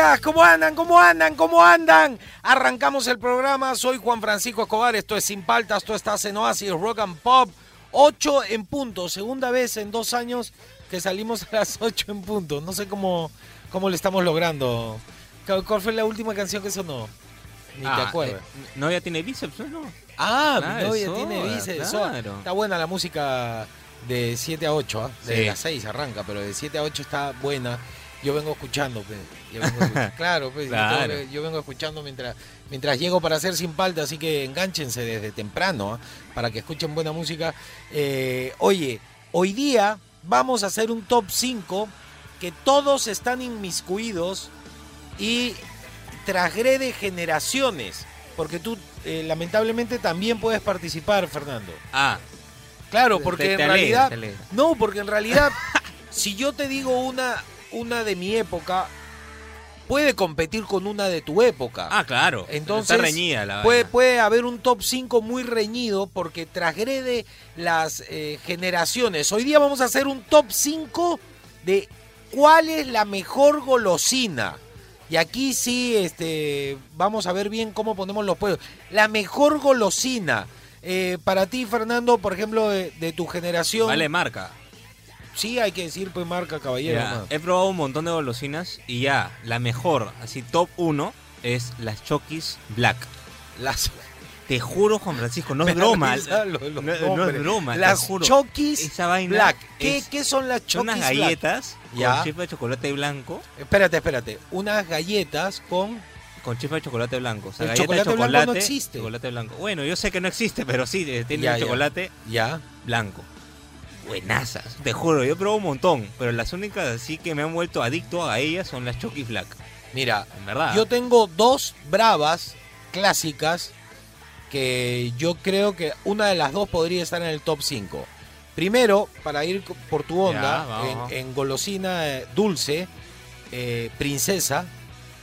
Días, ¿cómo andan? ¿Cómo andan? ¿Cómo andan? Arrancamos el programa, soy Juan Francisco Escobar, esto es Sin Paltas, esto está en Oasis Rock and Pop, 8 en punto, segunda vez en dos años que salimos a las 8 en punto, no sé cómo, cómo lo estamos logrando. ¿Cuál fue la última canción que sonó? Ni te Ah, acuerdas. eh, novia tiene bíceps, ¿no? Ah, Ah, mi novia es tiene Soda, bíceps. claro. Está buena la música de 7 a 8, ¿ah? de Sí. las 6 arranca, pero de 7 a 8 está buena. Yo vengo escuchando, pe. Yo vengo escuchando. claro, pues, yo Claro. yo vengo escuchando mientras, mientras llego para hacer sin palta, así que enganchense desde temprano ¿ah? para que escuchen buena música. Eh, oye, hoy día vamos a hacer un top 5 que todos están inmiscuidos y transgrede generaciones, porque tú eh, lamentablemente también puedes participar, Fernando. Ah, Claro, porque te en realidad alegra. no, porque en realidad si yo te digo una una de mi época puede competir con una de tu época. ah, claro. Entonces, Está reñida la puede, vaina. puede haber un top 5 muy reñido porque transgrede las eh, generaciones. Hoy día vamos a hacer un top 5 de cuál es la mejor golosina. Y aquí sí este, vamos a ver bien cómo ponemos los puestos. La mejor golosina. Eh, para ti, Fernando, por ejemplo, de, de tu generación. Vale marca. Sí, hay que decir, pues marca, caballero. Ya, he probado un montón de golosinas y ya, la mejor, así top 1, es las Chokis Black. Las, Te juro, Juan Francisco, no es broma. los no, es broma, Las juro. Chokis Esa vaina Black. ¿Qué, es- qué son las Chokis unas galletas con chispa de chocolate blanco. Espérate, espérate. Unas galletas con. Con chispa de chocolate blanco. O sea, El de chocolate blanco chocolate. no existe. Chocolate blanco. Bueno, yo sé que no existe, pero sí, eh, tiene ya. chocolate Ya. blanco. Buenazas, te juro, yo probado un montón, pero las únicas así que me han vuelto adicto a ellas son las Chucky Black, Mira, en verdad. yo tengo dos bravas clásicas que yo creo que una de las dos podría estar en el top 5. Primero, para ir por tu onda, Ya, en, en golosina eh, dulce, eh, princesa,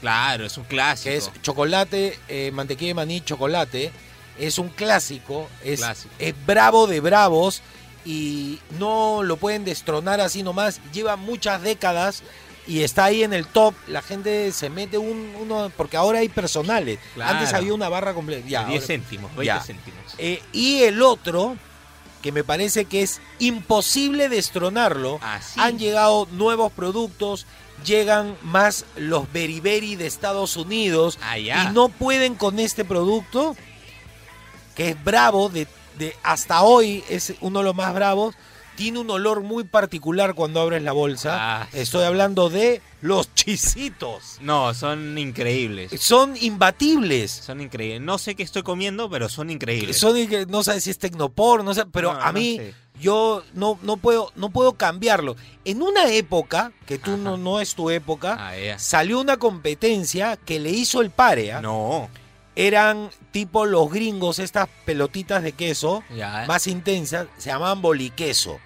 Claro, es un clásico. que es chocolate, eh, mantequilla de maní, chocolate. Es un clásico, es, Clásico. es bravo de bravos y no lo pueden destronar así nomás. Lleva muchas décadas y está ahí en el top. La gente se mete un, uno, porque ahora hay personales. Claro. Antes había una barra completa. Ya, 10 ahora- céntimos, 20 ya. céntimos. Eh, y el otro, que me parece que es imposible destronarlo, han llegado nuevos productos, llegan más los beriberi de Estados Unidos Ah, y no pueden con este producto, que es bravo, de, de hasta hoy es uno de los más bravos, tiene un olor muy particular cuando abres la bolsa. Ah, Estoy hablando de los chisitos. No, son increíbles. Son imbatibles. Son increíbles. No sé qué estoy comiendo, pero son increíbles. Son, no sé si es tecnopor, no sé, pero No, a no mí sé. yo no, no puedo no puedo cambiarlo. En una época que tú Ajá. no, no es tu época, Ah, salió una competencia que le hizo el Parea. No. Eran tipo los gringos, estas pelotitas de queso Ya. más intensas, se llamaban boliqueso.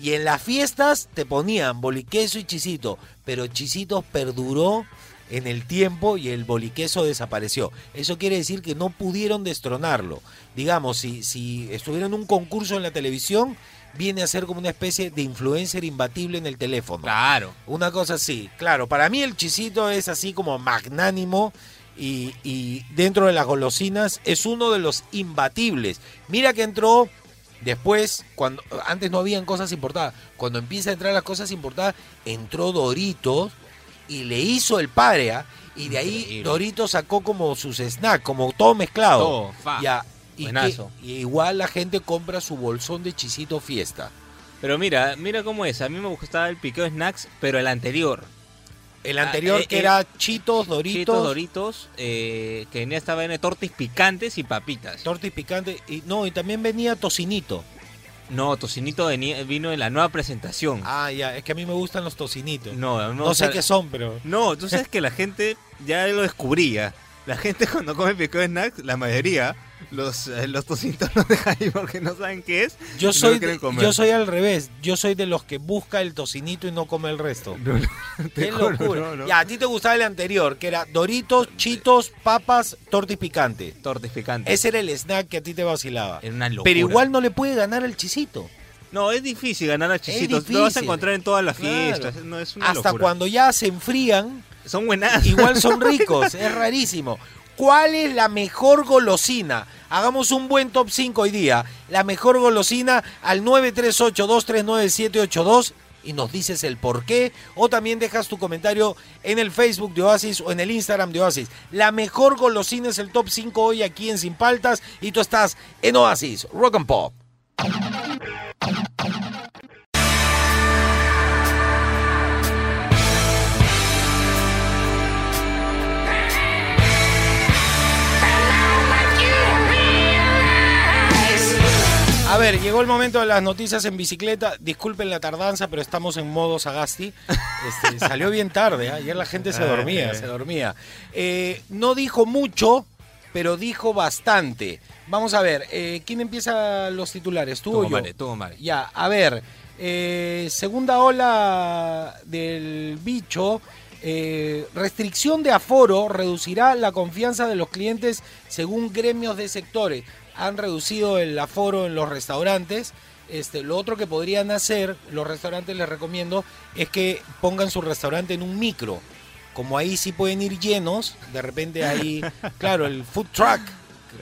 Y en las fiestas te ponían boliqueso y chisito, pero chisitos perduró en el tiempo y el boliqueso desapareció. Eso quiere decir que no pudieron destronarlo. Digamos, si, si estuviera en un concurso en la televisión, viene a ser como una especie de influencer imbatible en el teléfono. Claro. Una cosa así. Claro, para mí el chisito es así como magnánimo y, y dentro de las golosinas es uno de los imbatibles. Mira que entró después, cuando antes no habían cosas importadas. Cuando empieza a entrar las cosas importadas, entró Doritos y le hizo el parea. Y de ahí. Doritos sacó como sus snacks, como todo mezclado. Todo, fa. Ya. Y, que- y igual la gente compra su bolsón de chisito fiesta. Pero mira, mira cómo es. A mí me gustaba el piqueo snacks, pero el anterior. El Ah, anterior eh, que eh, era Chitos, Doritos, Chitos, Doritos, eh, que venía esta vaina de tortis picantes y papitas. tortis picante y no, y también venía tocinito. No, tocinito venía- vino en la nueva presentación. Ah, ya, es que a mí me gustan los tocinitos. no, No sé qué son, pero... No, tú sabes que la gente ya lo descubría. La gente cuando come picado de snacks, la mayoría, los, eh, los tocitos los dejan ahí porque no saben qué es. Yo no soy, de- yo soy al revés. Yo soy de los que busca el tocinito y no come el resto. No, no, te Qué juro, locura. Ya, a ti te gustaba el anterior, que era Doritos, Chitos, papas, tortis picante. Tortes picantes. Ese era el snack que a ti te vacilaba. Era una locura. Pero igual no le puede ganar al chisito. No, es difícil ganar a chisitos. Lo vas a encontrar en todas las Claro. fiestas. No, es una Hasta locura. cuando ya se enfrían, Son buenas. igual son ricos. es rarísimo. ¿Cuál es la mejor golosina? Hagamos un buen top 5 hoy día. La mejor golosina al 938-239-782 y nos dices el por qué. O también dejas tu comentario en el Facebook de Oasis o en el Instagram de Oasis. La mejor golosina es el top 5 hoy aquí en Sin Paltas y tú estás en Oasis Rock and Pop. Ver, llegó el momento de las noticias en bicicleta. Disculpen la tardanza, pero estamos en modo Sagasti. Este, salió bien tarde, ¿eh? ayer la gente se dormía, se dormía. Eh, no dijo mucho, pero dijo bastante. Vamos a ver, eh, ¿quién empieza los titulares? ¿Tú o yo? mare, mare. Ya, a ver, eh, segunda ola del bicho. eh, restricción de aforo reducirá la confianza de los clientes según gremios de sectores. Han reducido el aforo en los restaurantes. Este, lo otro que podrían hacer, los restaurantes les recomiendo, es que pongan su restaurante en un micro. Como ahí sí pueden ir llenos, de repente ahí, claro, el food truck,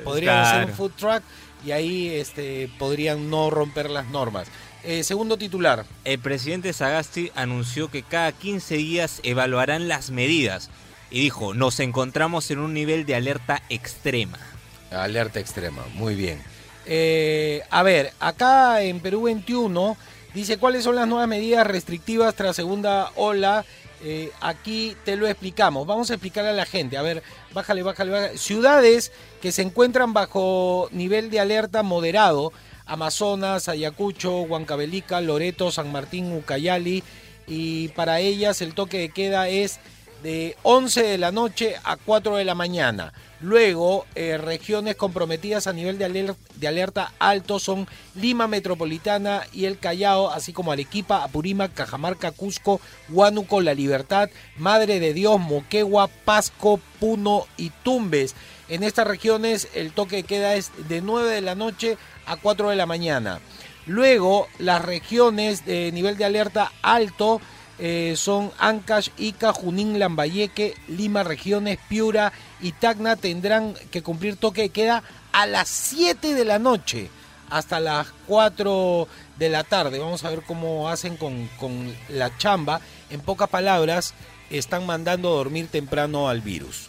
podrían hacer un food truck y ahí este, podrían no romper las normas. Eh, segundo titular, El presidente Sagasti anunció que cada 15 días evaluarán las medidas y dijo, nos encontramos en un nivel de alerta extrema. Alerta extrema, muy bien. Eh, a ver, acá en Perú 21 dice cuáles son las nuevas medidas restrictivas tras segunda ola. Eh, aquí te lo explicamos. Vamos a explicarle a la gente. A ver, bájale, bájale, bájale. Ciudades que se encuentran bajo nivel de alerta moderado. Amazonas, Ayacucho, Huancavelica, Loreto, San Martín, Ucayali. Y para ellas el toque de queda es de 11 de la noche a 4 de la mañana. Luego, eh, regiones comprometidas a nivel de aler- de alerta, alto son Lima Metropolitana y el Callao, así como Arequipa, Apurímac, Cajamarca, Cusco, Huánuco, La Libertad, Madre de Dios, Moquegua, Pasco, Puno y Tumbes. En estas regiones el toque de queda es de 9 de la noche a 4 de la mañana. Luego, las regiones de nivel de alerta alto eh, son Ancash, Ica, Junín, Lambayeque, Lima, Regiones, Piura y Tacna tendrán que cumplir toque de queda a las 7 de la noche hasta las 4 de la tarde. Vamos a ver cómo hacen con, con la chamba. En pocas palabras, están mandando a dormir temprano al virus.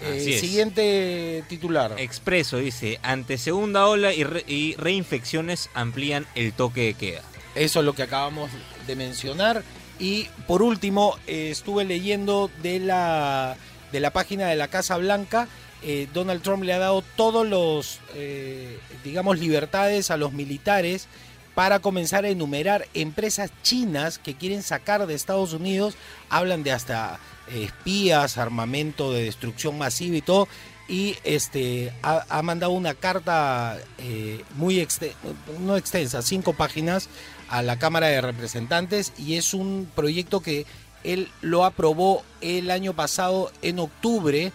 Eh. Siguiente titular. Expreso dice, ante segunda ola y, re- y reinfecciones amplían el toque de queda. Eso es lo que acabamos de mencionar. Y por último, eh, estuve leyendo de la, de la página de la Casa Blanca. eh, Donald Trump le ha dado todos los, eh, digamos, libertades a los militares para comenzar a enumerar empresas chinas que quieren sacar de Estados Unidos. Hablan de hasta eh, espías, armamento de destrucción masiva y todo. Y este ha, mandado una carta muy exte- no extensa, cinco páginas, a la Cámara de Representantes y es un proyecto que él lo aprobó el año pasado en octubre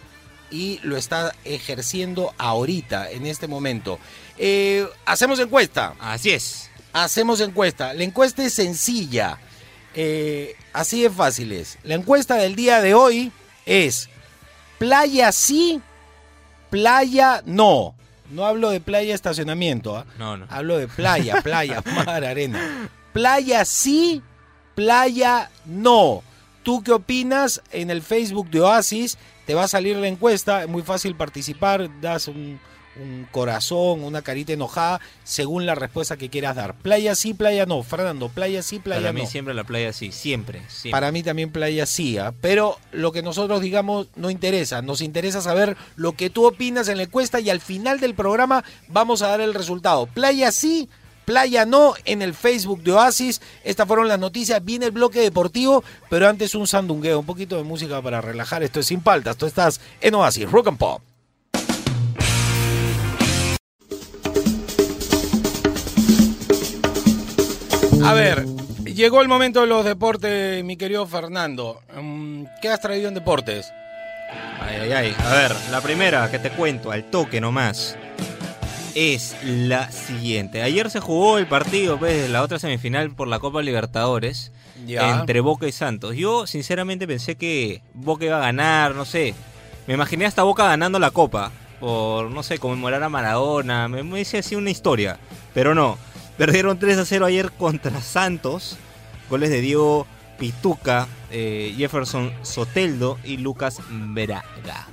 y lo está ejerciendo ahorita, en este momento. Eh, hacemos encuesta. Así es. Hacemos encuesta. La encuesta es sencilla. Eh, así de fácil es. La encuesta del día de hoy es playa sí, playa no. No hablo de playa estacionamiento, ¿ah? No, no. hablo de playa, playa, mar, arena. Playa sí, playa no. ¿Tú qué opinas? En el Facebook de Oasis te va a salir la encuesta, es muy fácil participar, das un, un corazón, una carita enojada, según la respuesta que quieras dar. Playa sí, playa no. Fernando, playa sí, playa Para no. mí siempre la playa sí, siempre. siempre. Para mí también playa sí, ¿ah? pero lo que nosotros digamos no interesa. Nos interesa saber lo que tú opinas en la encuesta y al final del programa vamos a dar el resultado. Playa sí, Playa No en el Facebook de Oasis. Estas fueron las noticias. Viene el bloque deportivo, pero antes un sandungueo, un poquito de música para relajar. Esto es sin paltas. Tú estás en Oasis, Rock and Pop. A ver, llegó el momento de los deportes, mi querido Fernando. Mm, ¿Qué has traído en deportes? Ay, ay, ay. A ver, la primera que te cuento, al toque nomás, es la siguiente. Ayer se jugó el partido, pues, la otra semifinal por la Copa Libertadores Ya. entre Boca y Santos. Yo, sinceramente, pensé que Boca iba a ganar, no sé. Me imaginé hasta Boca ganando la Copa por, no sé, conmemorar a Maradona. Me, me hice así una historia, pero no. Perdieron 3 a 0 ayer contra Santos. Goles de Diego Pituca, eh, Jefferson Soteldo y Lucas Veraga.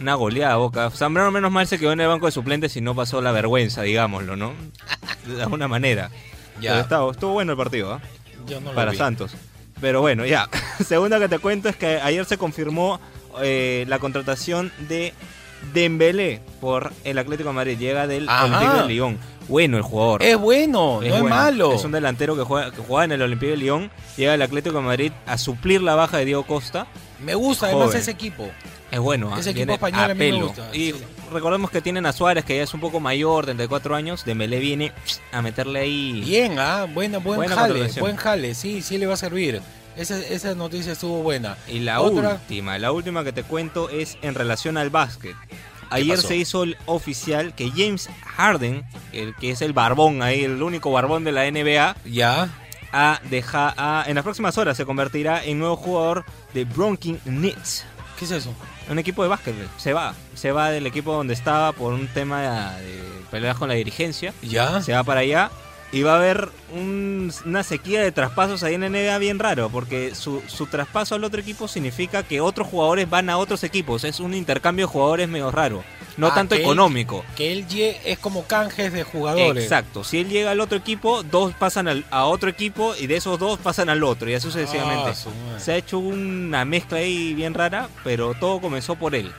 Una goleada Boca. Zambrano menos mal se quedó en el banco de suplentes y no pasó la vergüenza, digámoslo, ¿no? De alguna manera. Ya. Pero estuvo bueno el partido, ¿ah? No Para vi. Santos. Pero bueno, ya. Segunda que te cuento es que ayer se confirmó eh, la contratación de Dembélé por el Atlético de Madrid. Llega del. Olympique de Lyon. Bueno el jugador. Es bueno, no es malo. Es un delantero que juega, que juega en el Olympique de Lyon. Llega al Atlético de Madrid a suplir la baja de Diego Costa. Me gusta además ese equipo. Es bueno, ¿ah? Ese equipo español a mí me gusta, Y sí. recordemos que tienen a Suárez, que ya es un poco mayor, 34 años. Dembélé viene a meterle ahí. Bien, ah, buena, buen Buena jale, buen jale, sí, sí le va a servir. Esa, esa noticia estuvo buena. Y la Otra- última, la última que te cuento es en relación al básquet. Ayer pasó? se hizo el oficial que James Harden, el que es el barbón ahí, el único barbón de la NBA, Ya, a deja, a- en las próximas horas se convertirá en nuevo jugador de Bronkin Knicks. ¿qué es eso? Un equipo de básquet. Se va. Se va del equipo donde estaba por un tema de peleas con la dirigencia. Ya, Se va para allá. Y va a haber un- una sequía de traspasos ahí en NBA bien raro, porque su, su traspaso al otro equipo significa que otros jugadores van a otros equipos. Es un intercambio de jugadores medio raro. No Ah, tanto que él- económico. que él es como canjes de jugadores. Exacto. Si él llega al otro equipo, dos pasan al- a otro equipo y de esos dos pasan al otro y así sucesivamente. Ah. Se ha hecho una mezcla ahí bien rara, pero todo comenzó por él.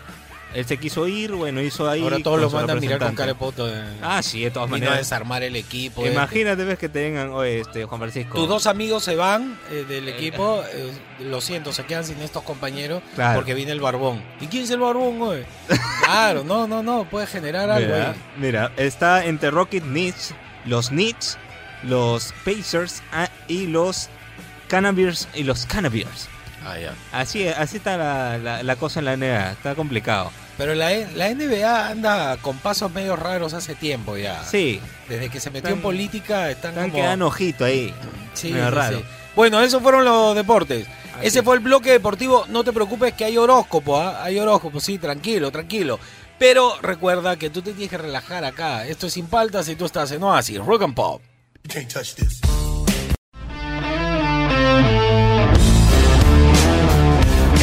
Él se quiso ir, bueno, hizo ahí. Ahora todos con lo su mandan a mirar con carepoto. De... Ah, sí, de todas Vino a maneras. desarmar el equipo. eh. Imagínate, ves que te vengan, oye, este, Juan Francisco. Tus dos amigos se van eh, del equipo, eh, lo siento, se quedan sin estos compañeros Claro. porque viene el barbón. ¿Y quién es el barbón, güey? claro, no, no, no, puede generar algo Mira, ahí. mira, está entre Rocket Knicks, los Knicks, los Pacers ah, y los Cannabis y los Cannabis. Ah. Así, así está la, la- la cosa en la NBA, está complicado. Pero la, la NBA anda con pasos medio raros hace tiempo ya. Sí, Desde que se metió Están- en política están, están como... quedando ojito ahí. Sí, medio sí, raro. sí. Bueno, esos fueron los deportes. Así Ese es. fue el bloque deportivo. No te preocupes que hay horóscopo, ¿ah? Hay horóscopo, sí, tranquilo, tranquilo. Pero recuerda que tú te tienes que relajar acá. Esto es sin paltas y tú estás en Oasis, Rock and Pop. You can't touch this.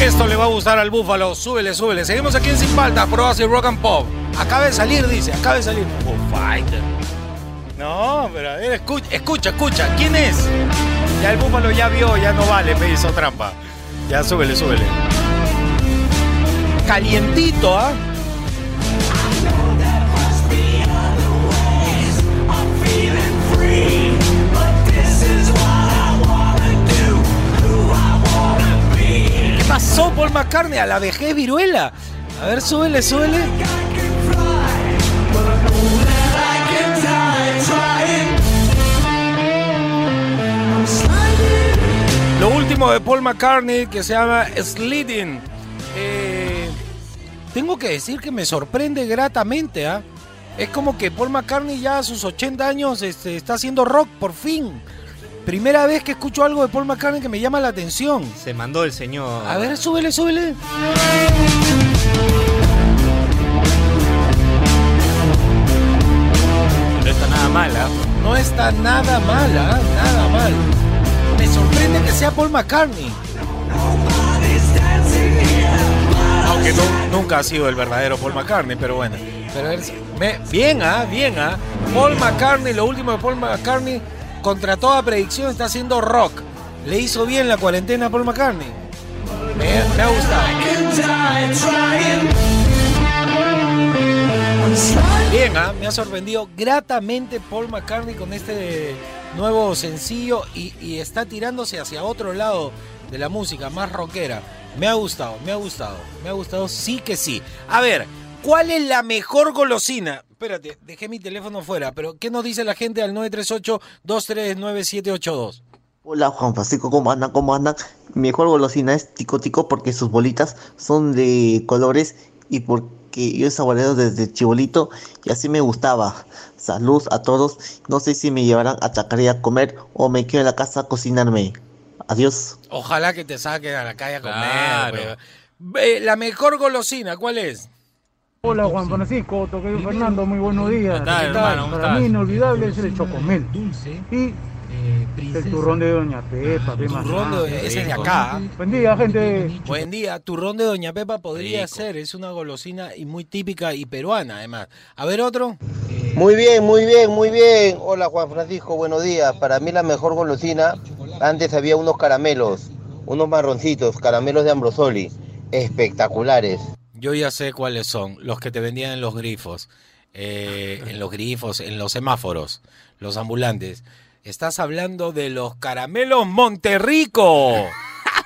Esto le va a gustar al búfalo. Súbele, súbele. Seguimos aquí en Sin Paltas, por Oasis Rock and Pop. Acaba de salir, dice, acaba de salir. No, pero escucha, escucha, escucha. ¿Quién es? Ya el búfalo ya vio, ya no vale, me hizo trampa. Ya súbele, súbele. Calientito, ¿ah? ¿Qué pasó, Paul McCartney? A la vejez viruela. A ver, súbele, súbele. Lo último de Paul McCartney que se llama Sliding. Eh, tengo que decir que me sorprende gratamente, ¿ah? Es como que Paul McCartney ya a sus 80 años este, está haciendo rock por fin. Primera vez que escucho algo de Paul McCartney que me llama la atención. Se mandó el señor. A ver, súbele, súbele. No está nada mala. No está nada mal, ¿ah? nada mal. Me sorprende que sea Paul McCartney. Aunque nu- nunca ha sido el verdadero Paul McCartney, pero bueno. Pero me- bien, ¿ah? Bien, ¿ah? Paul McCartney, lo último de Paul McCartney, contra toda predicción está haciendo rock. Le hizo bien la cuarentena a Paul McCartney. Me, ha gustado. Bien, ¿ah? me ha sorprendido gratamente Paul McCartney con este nuevo sencillo y está tirándose hacia otro lado de la música, más rockera. Me ha gustado, me ha gustado, me ha gustado, sí que sí. A ver, ¿cuál es la mejor golosina? Espérate, dejé mi teléfono fuera, pero ¿qué nos dice la gente al 938-239-782? Hola Juan Francisco, ¿cómo andan? ¿Cómo andan? Mi mejor golosina es Tico Tico porque sus bolitas son de colores y porque yo he saboreado desde chibolito y así me gustaba. Salud a todos. No sé si me llevarán a Chacaré a comer o me quedo en la casa a cocinarme. Adiós. Ojalá que te saquen a la calle a comer. Claro. Eh, La mejor golosina, ¿cuál es? Hola Juan Francisco, Tocayo Fernando, muy buenos días. ¿Qué tal, hermano? ¿Cómo Para mí inolvidable es el chocomel y el turrón de Doña Pepa. ¿qué más? Turrón de- ese es de acá. ¿ah? Buen día, gente. Buen día, turrón de Doña Pepa podría Rico. ser, es una golosina y muy típica y peruana además. A ver otro. Muy bien, muy bien, muy bien. Hola Juan Francisco, buenos días. Para mí la mejor golosina, antes había unos caramelos, unos marroncitos, caramelos de Ambrosoli, espectaculares. Yo ya sé cuáles son, los que te vendían en los grifos, eh, en los grifos, en los semáforos, los ambulantes. Estás hablando de los caramelos Monterrico.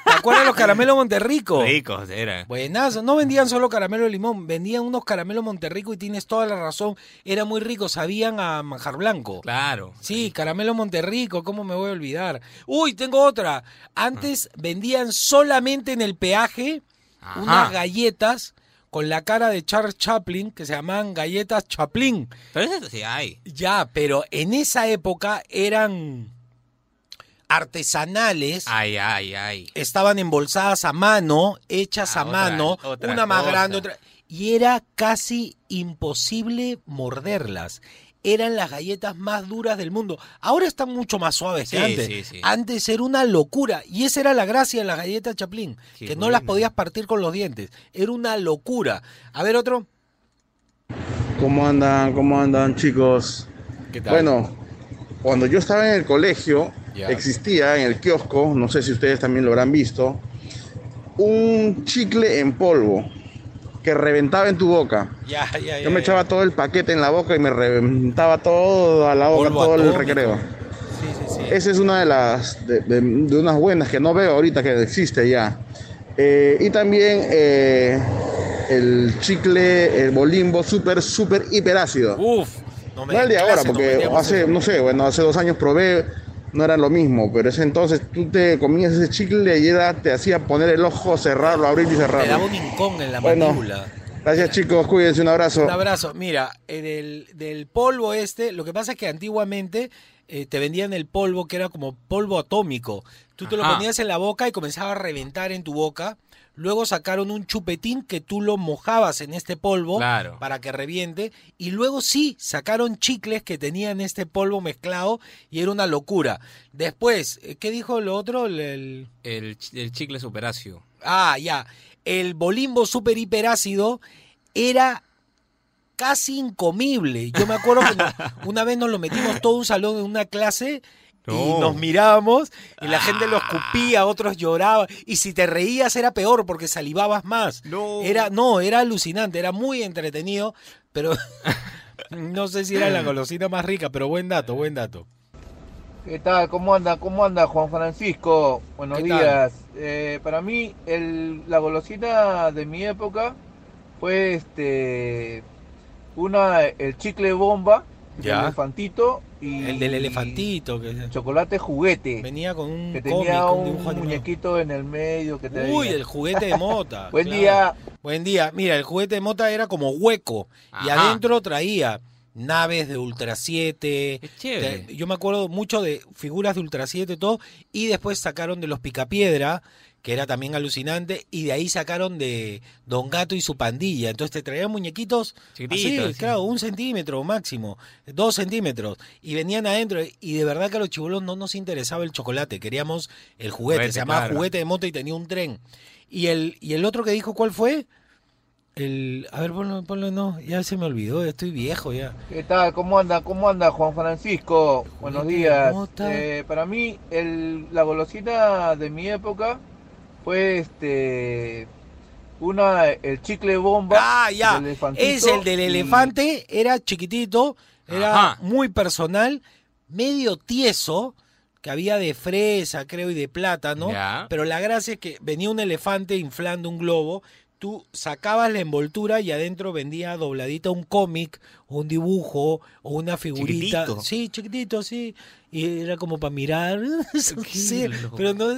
¿Te acuerdas de los caramelos Monterrico? Ricos, era. Buenazo, no vendían solo caramelo de limón, vendían unos caramelos Monterrico y tienes toda la razón, era muy rico, sabían a manjar blanco. Claro. Sí, caramelo Monterrico, ¿cómo me voy a olvidar? Uy, tengo otra. Antes vendían solamente en el peaje Ajá. unas galletas con la cara de Charles Chaplin que se llamaban galletas Chaplin. Pero eso sí hay. Ya, pero en esa época eran artesanales. Ay, ay, ay. Estaban embolsadas a mano, hechas Ah, a otra- mano, otra una más cosa. grande, otra. Y era casi imposible morderlas. Eran las galletas más duras del mundo. Ahora están mucho más suaves que Sí, antes. sí, sí. Antes era una locura. Y esa era la gracia de las galletas Chaplin. Qué que no las podías partir con los dientes. Era una locura. A ver otro. ¿Cómo andan? ¿Cómo andan chicos? ¿Qué tal? Bueno, cuando yo estaba en el colegio, Ya. existía en el kiosco, no sé si ustedes también lo habrán visto, un chicle en polvo que reventaba en tu boca. ya, ya, ya, Yo me echaba todo el paquete en la boca y me reventaba todo a la boca, Polvo todo el recreo. Sí, sí, sí. Esa es una de las, de, de- de unas buenas que no veo ahorita que existe ya. Eh, y también eh, el chicle, el bolimbo súper, súper hiperácido. Uf. No me No el de ahora, porque hace, no sé, bueno, hace dos años probé, no era lo mismo, pero ese entonces tú te comías ese chicle y era, te hacía poner el ojo, cerrarlo, abrir y Te daba cerrarlo. un incón en la Bueno. mandíbula. Gracias chicos, cuídense, un abrazo. Un abrazo. Mira, del, del polvo este, lo que pasa es que antiguamente eh, te vendían el polvo que era como polvo atómico. Tú te lo ponías en la boca y comenzaba a reventar en tu boca. Luego sacaron un chupetín que tú lo mojabas en este polvo Claro. para que reviente. Y luego sí, sacaron chicles que tenían este polvo mezclado y era una locura. Después, eh, ¿qué dijo lo otro? El- el, El, ch- el chicle superácido. Ah, ya. El bolimbo super hiperácido era casi incomible. Yo me acuerdo que una vez nos lo metimos todo un salón en una clase y No. nos mirábamos y la gente lo escupía, otros lloraban y si te reías era peor porque salivabas más. No. Era no, era alucinante, era muy entretenido, pero no sé si era la golosina más rica, pero buen dato, buen dato. ¿Qué tal? ¿Cómo anda? ¿Cómo anda Juan Francisco? Buenos días. Eh, para mí el- la golosina de mi época fue este una el chicle bomba, el elefantito y El del elefantito que chocolate juguete venía con un que cómic, un un muñequito en el medio que te Uy, el juguete de mota. Buen claro. día. Buen día. Mira, el juguete de mota era como hueco y adentro traía naves de Ultra 7. Qué chévere. Te- Yo me acuerdo mucho de figuras de Ultra 7 y todo. Y después sacaron de los Picapiedra, que era también alucinante. Y de ahí sacaron de Don Gato y su pandilla. Entonces te traían muñequitos Chiquititos, así, sí. claro, un centímetro máximo, dos centímetros. Y venían adentro. Y de verdad que a los chibolos no nos interesaba el chocolate. Queríamos el juguete. Juguete, Se llamaba claro. juguete de moto y tenía un tren. Y el, y el otro que dijo, ¿cuál fue? El, a ver, ponlo, ponlo, no, ya se me olvidó, ya estoy viejo ya. ¿Qué tal? ¿Cómo anda? ¿Cómo anda Juan Francisco? Buenos días. mota. Eh, para mí el- la golosina de mi época fue este una, el chicle bomba. Ah, ya. Es el del y- elefante, era chiquitito, era Ajá. muy personal, medio tieso, que había de fresa, creo, y de plátano. Ya. Pero la gracia es que venía un elefante inflando un globo, tú sacabas la envoltura y adentro vendía dobladita un cómic, un dibujo, o una figurita. Chiquitito. Sí, chiquitito, sí. Y era como para mirar. Sí, pero no,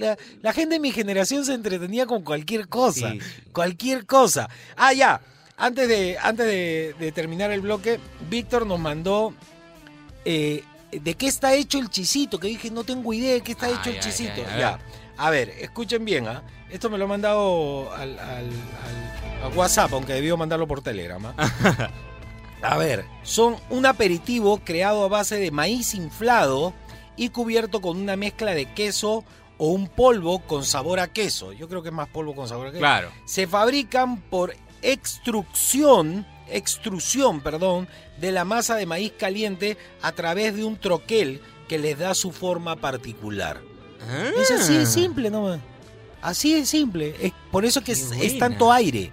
la, la gente de mi generación se entretenía con cualquier cosa. Sí, sí. Cualquier cosa. Ah, ya. Antes de, antes de, de terminar el bloque, Víctor nos mandó eh, de qué está hecho el chisito. Que dije, no tengo idea de qué está hecho el chisito. Ya. A ver. Escuchen bien, ¿ah? Esto me lo ha mandado al, al- al- a WhatsApp, aunque debió mandarlo por Telegram. ¿ah? A ver, son un aperitivo creado a base de maíz inflado y cubierto con una mezcla de queso o un polvo con sabor a queso. Yo creo que es más polvo con sabor a queso. Claro. Se fabrican por extrusión, extrusión, perdón, de la masa de maíz caliente a través de un troquel que les da su forma particular. Es así de simple nomás. Así de simple. Es, por eso que es, tanto aire.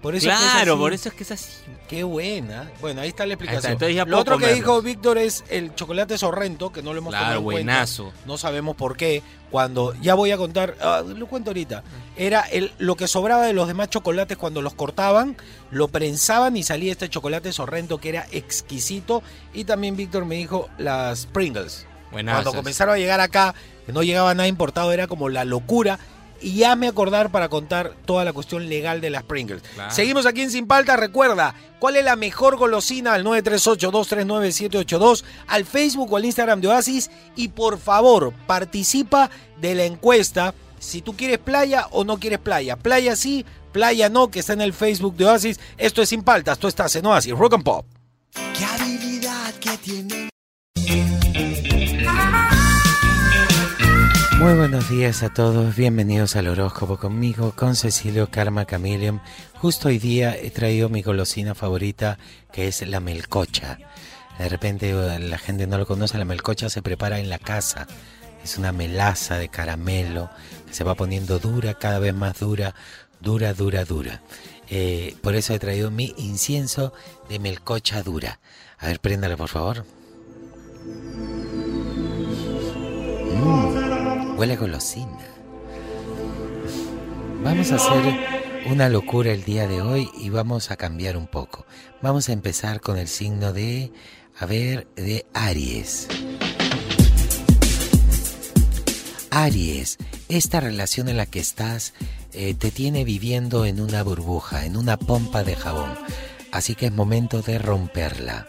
Por eso es Claro, por eso es que es así. Qué buena. Bueno, ahí está la explicación. ya Lo otro que dijo Víctor es el chocolate sorrento, que no lo hemos tomado Claro, cuenta. buenazo. No sabemos por qué. Cuando, ya voy a contar, ah, lo cuento ahorita. Era el, lo que sobraba de los demás chocolates cuando los cortaban, lo prensaban y salía este chocolate sorrento que era exquisito. Y también Víctor me dijo las Pringles. Cuando comenzaron a llegar acá, que no llegaba nada importado, era como la locura. Y ya me acordar para contar toda la cuestión legal de las Pringles. Claro. Seguimos aquí en Sin Palta. Recuerda, ¿cuál es la mejor golosina? Al 938-239-782, al Facebook o al Instagram de Oasis. Y por favor, participa de la encuesta. Si tú quieres playa o no quieres playa. Playa sí, playa no, que está en el Facebook de Oasis. Esto es Sin Paltas. Tú estás en Oasis. Rock and Pop. Qué habilidad que tiene. Muy buenos días a todos, bienvenidos al horóscopo conmigo, con Cecilio Karma Chameleon. Justo hoy día he traído mi golosina favorita, que es la melcocha. De repente la gente no lo conoce, la melcocha se prepara en la casa. Es una melaza de caramelo que se va poniendo dura, cada vez más dura, dura, dura, dura. Eh, por eso he traído mi incienso de melcocha dura. A ver, préndalo por favor. Mm, huele golosina. Vamos a hacer una locura el día de hoy y vamos a cambiar un poco. Vamos a empezar con el signo de, a ver, de Aries. Aries, esta relación en la que estás eh, te tiene viviendo en una burbuja, en una pompa de jabón. Así que es momento de romperla.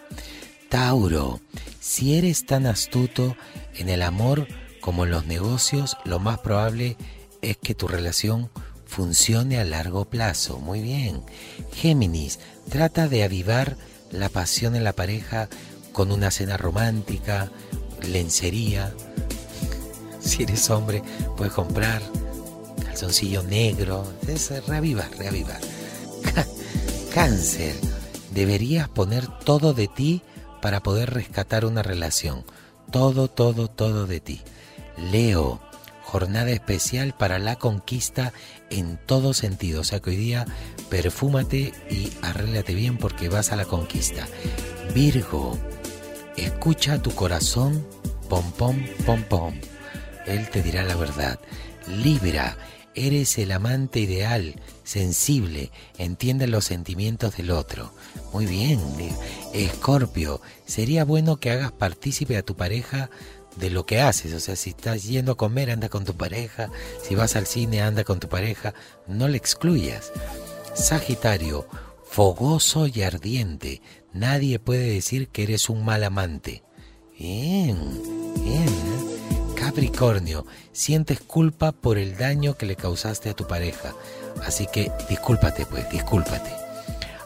Tauro, si eres tan astuto en el amor como en los negocios, lo más probable es que tu relación funcione a largo plazo. Muy bien. Géminis, trata de avivar la pasión en la pareja con una cena romántica, lencería. Si eres hombre, puedes comprar calzoncillo negro. Es reavivar, reavivar. Cáncer, deberías poner todo de ti para poder rescatar una relación. Todo, todo, todo de ti. Leo, jornada especial para la conquista en todo sentido. O sea que hoy día perfúmate y arréglate bien porque vas a la conquista. Virgo, escucha tu corazón, pom pom pom pom. Él te dirá la verdad. Libra, eres el amante ideal, sensible, entiende los sentimientos del otro. Muy bien. Escorpio, sería bueno que hagas partícipe a tu pareja de lo que haces. O sea, si estás yendo a comer, anda con tu pareja. Si vas al cine, anda con tu pareja. No le excluyas. Sagitario, fogoso y ardiente. Nadie puede decir que eres un mal amante. ¿eh? Capricornio, sientes culpa por el daño que le causaste a tu pareja. Así que discúlpate, pues, discúlpate.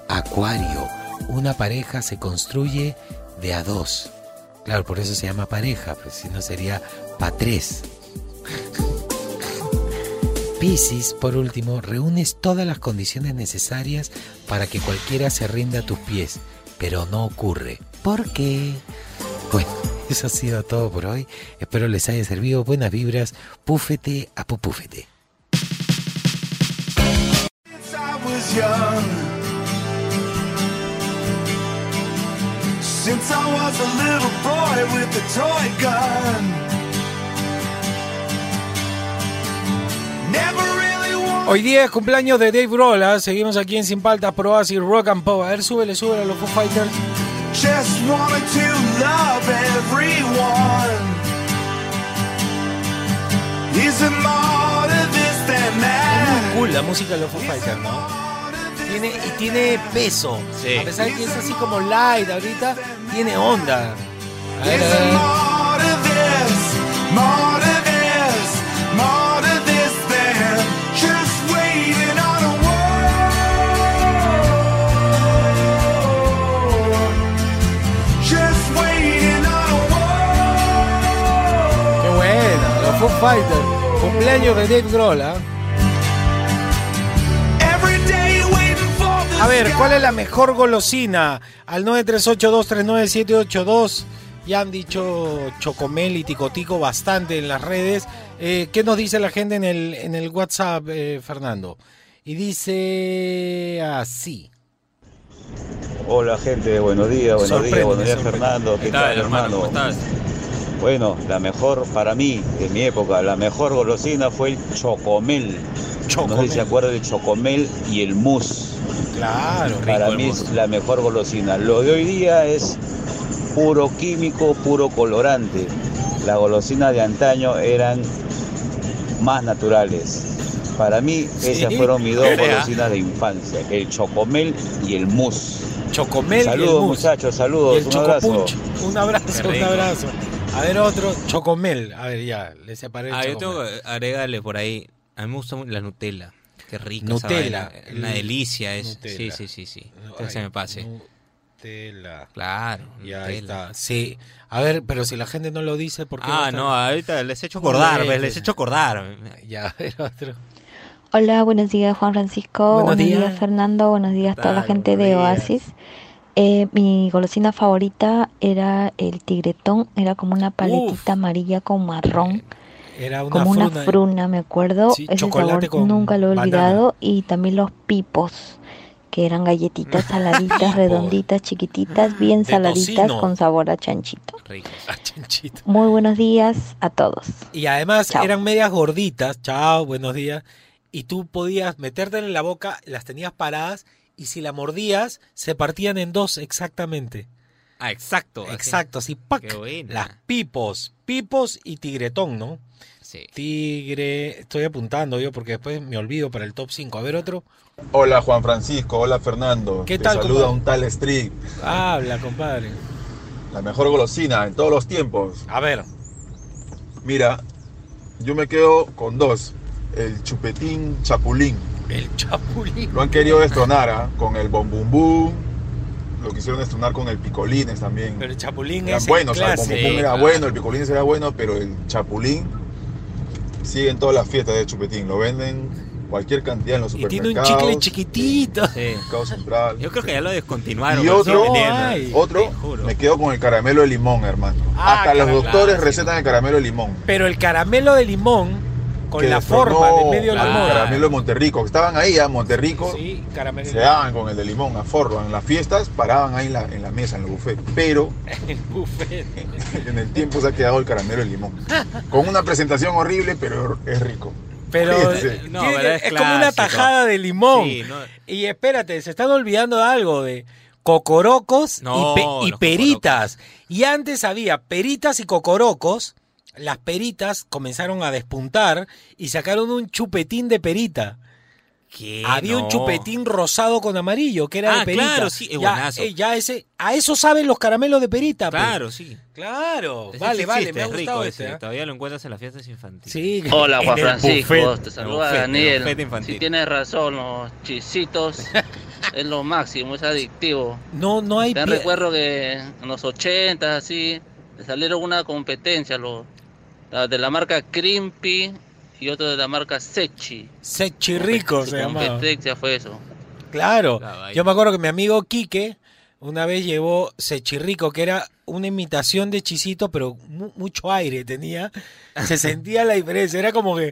Acuario, una pareja se construye de a dos. Claro, por eso se llama pareja, pues si no sería pa' tres. Piscis, por último, reúnes todas las condiciones necesarias para que cualquiera se rinda a tus pies, pero no ocurre. ¿Por qué? Bueno, eso ha sido todo por hoy. Espero les haya servido. Buenas vibras. Púfete a pupúfete. Since I was a little boy with a toy gun. Hoy día es cumpleaños de Dave Grohl, ¿ah? seguimos aquí en Sin Paltas Pro y Rock and Pop. A ver, súbele, súbele a los Foo Fighters. Just wanted to love everyone. Is it more to this than that? Cool la música de los Foo Fighters, ¿no? Tiene, y tiene peso. Sí. A pesar de que es así como light ahorita, tiene onda. A ver, a ver. to this, more to this, more A ver. ¿cuál es la mejor golosina? Al 938239782. Ya han dicho Chocomel y Ticotico bastante en las redes. Eh, ¿Qué nos dice la gente en el, en el WhatsApp, eh, Fernando? Y dice así. Hola gente, buenos días, buenos Sorprende, días, buenos días sorprende. Fernando, ¿qué ¿Qué tal, tal hermano? hermano? ¿Cómo estás? Bueno, la mejor para mí, en mi época, la mejor golosina fue el chocomel. No Chocomel. sé si se acuerdan del chocomel y el mousse. Claro, Para mí es la mejor golosina. Lo de hoy día es puro químico, puro colorante. La golosina de antaño eran más naturales. Para mí, Sí, esas fueron mis dos crea. golosinas de infancia, el chocomel y el mousse. Chocomel y el Saludos mousse. muchachos, Y saludos, el un abrazo. Un abrazo, un abrazo. A ver otro, Chocomel. A ver, ya, le separé el Ah, yo Chocomel. tengo que agregarle por ahí. A mí me gusta mucho la Nutella. Qué rica. esa Nutella. vaina. Una delicia es. Nutella. Sí, sí, sí, sí. Ay, Que se me pase. Nutella. Claro. Ya ahí Nutella. está. Sí. A ver, pero si la gente no lo dice, ¿por qué Ah, está- no, ahorita les he hecho ¿Cómo acordar, les he hecho acordar. Ya, a ver otro. Hola, buenos días Juan Francisco, Buenos buenos, días. días. Fernando, buenos días toda la gente buenos de días. Oasis. Eh, mi golosina favorita era el tigretón, era como una paletita amarilla con marrón, Era una como fruna. una fruna, me acuerdo. Sí, Ese sabor nunca lo he banana. olvidado. Y también los pipos, que eran galletitas saladitas, redonditas, chiquititas, bien De saladitas tocino. con sabor a chanchito. Rico. Chanchito. Muy buenos días a todos. Y además Chao. eran medias gorditas. Chao, buenos días. Y tú podías metértela en la boca, las tenías paradas y si la mordías, se partían en dos exactamente. Ah, exacto. Exacto, así, ¡pac! Las pipos. Pipos y tigretón, ¿no? Sí. Tigre. Estoy apuntando yo porque después me olvido para el top 5. A ver otro. Hola Juan Francisco, hola Fernando. ¿Qué Te tal, saluda compadre? un tal Street, Habla, compadre. la mejor golosina en todos los tiempos. A ver. Mira, yo me quedo con dos. El chupetín chapulín. El chapulín. Lo han querido destronar ¿ah? con el bombumbú. Lo quisieron destronar con el picolines también. Pero el chapulín Eran es buenos, o sea, el bombumbú era claro. bueno, el picolines era bueno, pero el chapulín sigue en todas las fiestas de chupetín. Lo venden cualquier cantidad en los Y tiene un supermercados. chicle chiquitito. Sí. Mercado Central. Yo creo que ya lo descontinuaron. Y otro, otro, me quedo con el caramelo de limón, hermano. Ah, Hasta los doctores recetan el caramelo de limón. Pero el caramelo de limón, con que la forma de medio el limón. caramelo de Monterrico. que Estaban ahí a Monterrico, Sí, caramelo se daban con el de limón a forro. En las fiestas paraban ahí en la, en la mesa, en el buffet. Pero El buffet. en el tiempo se ha quedado el caramelo de limón. Con una presentación horrible, pero es rico. Pero. No, pero es, es como una tajada de limón. Sí, no- Y espérate, se están olvidando de algo de cocorocos No, y, pe- y los peritas. Y antes había peritas y cocorocos. Las peritas comenzaron a despuntar y sacaron un chupetín de perita. ¿Qué? Había un chupetín rosado con amarillo que era Ah, de perita. claro, sí, es ya, buenazo. eh, ya ese, a eso saben los caramelos de perita. pues. Claro, sí. Claro, Ese vale, sí vale, existe, me ha es gustado rico este. ese. ¿eh? Todavía lo encuentras en las fiestas infantiles. Sí, Hola Juan Francisco, buffet. te saluda buffet, Daniel. Si tienes razón, los chisitos es lo máximo, es adictivo. No, no hay Te recuerdo que en los 80 así, le salieron una competencia, los de la marca Crimpy y otro de la marca Sechi. Sechirrico Su se llamaba. competencia fue eso. Claro. Yo me acuerdo que mi amigo Quique una vez llevó Sechirrico, que era una imitación de Chisito, pero mu- mucho aire tenía. Se sentía la diferencia. Era como que,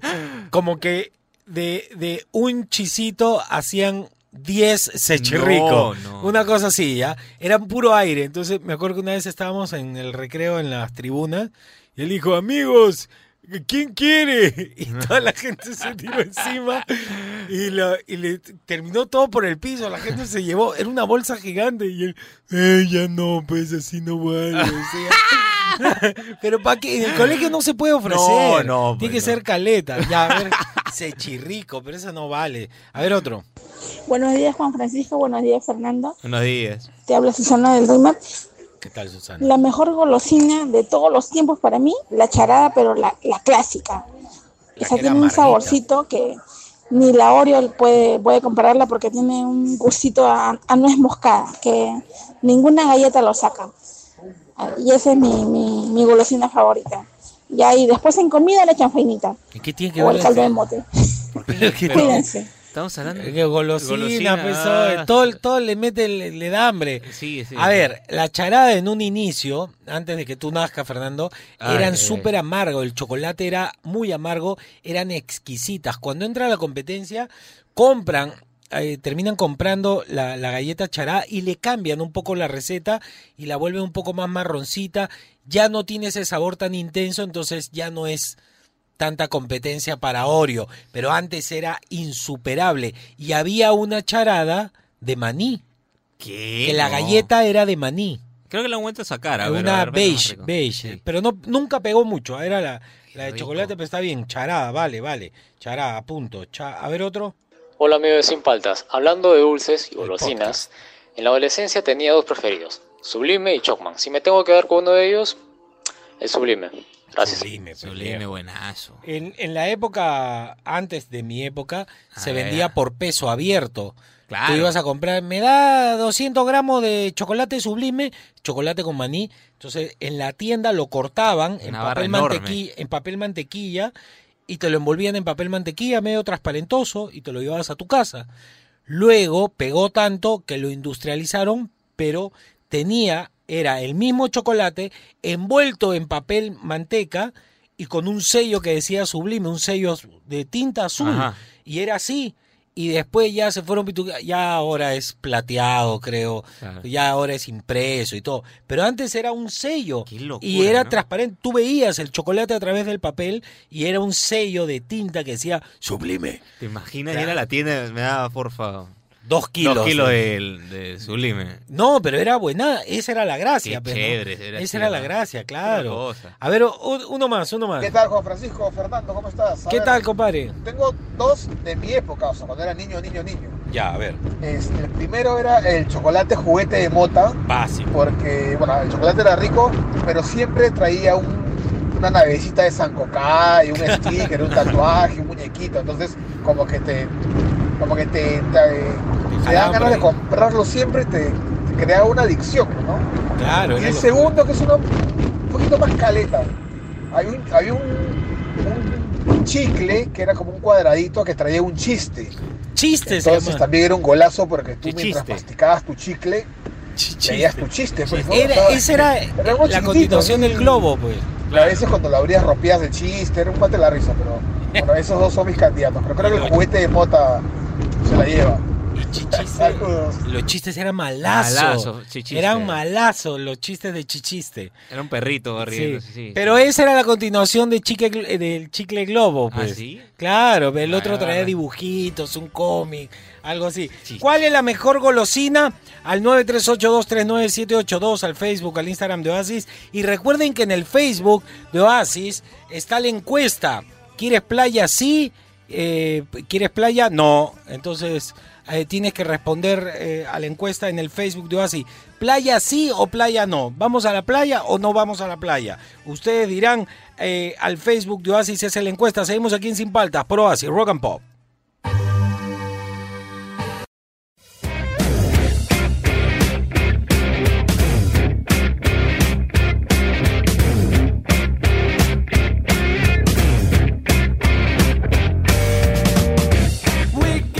como que de, de un Chisito hacían 10 Sechirrico. No, no. Una cosa así, ¿ya? Era puro aire. Entonces me acuerdo que una vez estábamos en el recreo en las tribunas y él dijo, amigos, ¿quién quiere? Y toda la gente se tiró encima y, la- y le terminó todo por el piso. La gente se llevó, era una bolsa gigante y él, eh, ya no, pues así no vale. decía. Pero para qué, en el colegio no se puede ofrecer. No, no, Tiene pues, que ser caleta. Ya, a ver, Sechirrico, pero eso no vale. A ver otro. Buenos días, Juan Francisco. Buenos días, Fernando. Buenos días. Te habla Susana del Rímac. ¿Qué tal, Susana? La mejor golosina de todos los tiempos para mí, la charada, pero la, la clásica. La Esa tiene un saborcito que ni la Oreo puede, puede compararla porque tiene un gustito a, a nuez moscada, que ninguna galleta lo saca. Ah, Y esa es mi, mi, mi golosina favorita. Ya, y después en comida le echan feinita. ¿Y qué tiene que O ver el la- caldo de mote. Cuídense. Estamos hablando Eh, que golosina, pues, todo, todo le mete, le, le da hambre. Sí, sí. A ver, la charada en un inicio, antes de que tú nazcas, Fernando, Ay, eran súper amargos. El chocolate era muy amargo, eran exquisitas. Cuando entra la competencia, compran, eh, terminan comprando la, la galleta charada y le cambian un poco la receta y la vuelven un poco más marroncita. Ya no tiene ese sabor tan intenso, entonces ya no es tanta competencia para Oreo, pero antes era insuperable y había una charada de maní, ¿Qué? que la galleta era de maní, Creo que la han vuelto a sacar. a ver, a una ver, beige, beige, pero no nunca pegó mucho, era la, la de rico. chocolate, pero está bien, charada, vale, vale, charada, punto. Cha- a ver otro. Hola amigos de Sin Paltas, hablando de dulces y golosinas, en la adolescencia tenía dos preferidos, Sublime y Chocman. Si me tengo que quedar con uno de ellos, es Sublime. Gracias. Sublime, Sublime, buenazo. En, en la época, antes de mi época, se Ah, vendía ya. por peso abierto. Claro. Tú ibas a comprar, me da 200 gramos de chocolate sublime, chocolate con maní. Entonces, en la tienda lo cortaban en papel, mantequilla, en papel mantequilla y te lo envolvían en papel mantequilla medio transparentoso y te lo llevabas a tu casa. Luego pegó tanto que lo industrializaron, pero tenía, era el mismo chocolate envuelto en papel manteca y con un sello que decía sublime, un sello de tinta azul. Ajá. Y era así. Y después ya se fueron, pitu- ya ahora es plateado, creo, ya ahora es impreso y todo. Pero antes era un sello locura, y era ¿no? transparente. Tú veías el chocolate a través del papel y era un sello de tinta que decía sublime. ¿Te imaginas Claro. ir a la tienda? Me da, porfa. Dos kilos. Dos kilos de- de, sublime. No, pero era buena, esa era la gracia. Qué ¿no? chévere, era esa era la gracia, claro. A ver, uno más, uno más. ¿Qué tal, Juan Francisco? Fernando, ¿cómo estás? A ¿Qué ver, tal, compadre? Tengo dos de mi época, o sea, cuando era niño, niño, niño. Ya, a ver. Este, el primero era el chocolate juguete de mota. Básico. Porque, bueno, el chocolate era rico, pero siempre traía un- una navecita de Sancocá y un sticker, un tatuaje, un muñequito. Entonces, como que te. Como que te. te, dan ganas de comprarlo siempre y te, te crea una adicción, ¿no? Claro, Y era el segundo, que es uno un poquito más caleta. Hay un, había un, un chicle que era como un cuadradito que traía un chiste. Chiste Entonces también era un golazo porque tú mientras masticabas tu chicle, veías tu chiste. pues. Era, esa era algo la continuación del globo, pues. Y a veces cuando lo abrías rompías el chiste, era un mate la risa, pero bueno, esos dos son mis candidatos. Pero creo que el juguete de mota se la lleva. Saludos. Los chistes eran malazos. Malazo. Eran malazos los chistes de chichiste. Era un perrito Sí. Pero esa era la continuación de chicle, Gl- del chicle globo, ¿Ah, pues. sí? Claro, el otro Ah. traía dibujitos, un cómic, algo así. ¿Cuál es la mejor golosina? Al 938239782, al Facebook, al Instagram de Oasis. Y recuerden que en el Facebook de Oasis está la encuesta. ¿Quieres playa? Sí. Eh, ¿Quieres playa? No. Entonces eh, tienes que responder eh, a la encuesta en el Facebook de Oasis. ¿Playa sí o playa no? ¿Vamos a la playa o no vamos a la playa? Ustedes dirán al Facebook de Oasis, esa es la encuesta. Seguimos aquí en Sin Paltas, por Oasis, Rock and Pop.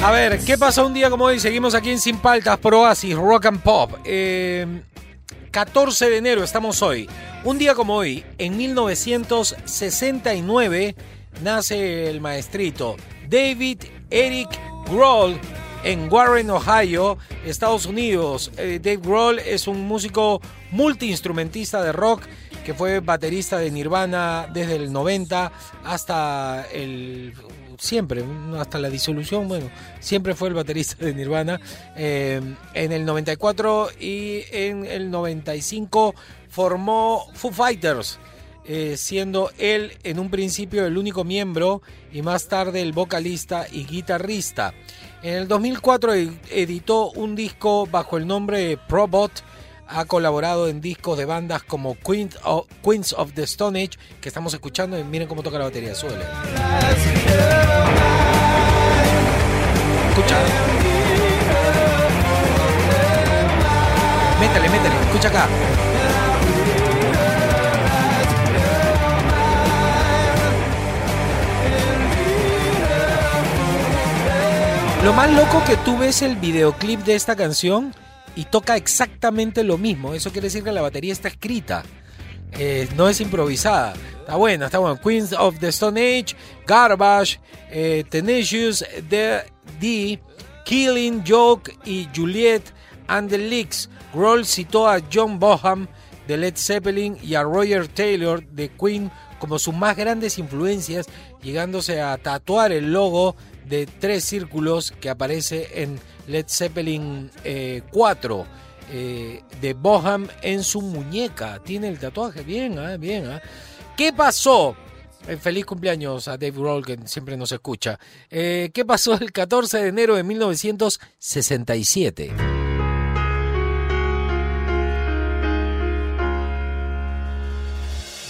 A ver, ¿qué pasó un día como hoy? Seguimos aquí en Sin Paltas, por Oasis, Rock and Pop. Eh, 14 de enero estamos hoy. Un día como hoy, en 1969, nace el maestrito David Eric Grohl, en Warren, Ohio, Estados Unidos. Eh, Dave Grohl es un músico multiinstrumentista de rock que fue baterista de Nirvana desde el 90 hasta el siempre, hasta la disolución, bueno, siempre fue el baterista de Nirvana. Eh, en el 94 y en el 95 formó Foo Fighters, eh, siendo él en un principio el único miembro y más tarde el vocalista y guitarrista. En el 2004 ed- editó un disco bajo el nombre Probot. Ha colaborado en discos de bandas como Queens of, Queens of the Stone Age, que estamos escuchando. Y miren cómo toca la batería, súbele. Escucha. Métele, métele, escucha acá. Lo más loco que tú ves el videoclip de esta canción y toca exactamente lo mismo. Eso quiere decir que la batería está escrita. Eh, no es improvisada. Está buena, está buena. Queens of the Stone Age, Garbage, eh, Tenacious D, D, Killing Joke y Juliet and the Leaks. Grohl citó a John Boham de Led Zeppelin y a Roger Taylor de Queen como sus más grandes influencias, llegándose a tatuar el logo de tres círculos que aparece en Led Zeppelin eh, 4 eh, de Boham en su muñeca. Tiene el tatuaje, bien, ah, bien. ah. ¿Qué pasó? Eh, feliz cumpleaños a Dave Grohl, que siempre nos escucha. Eh, ¿Qué pasó el 14 de enero de 1967?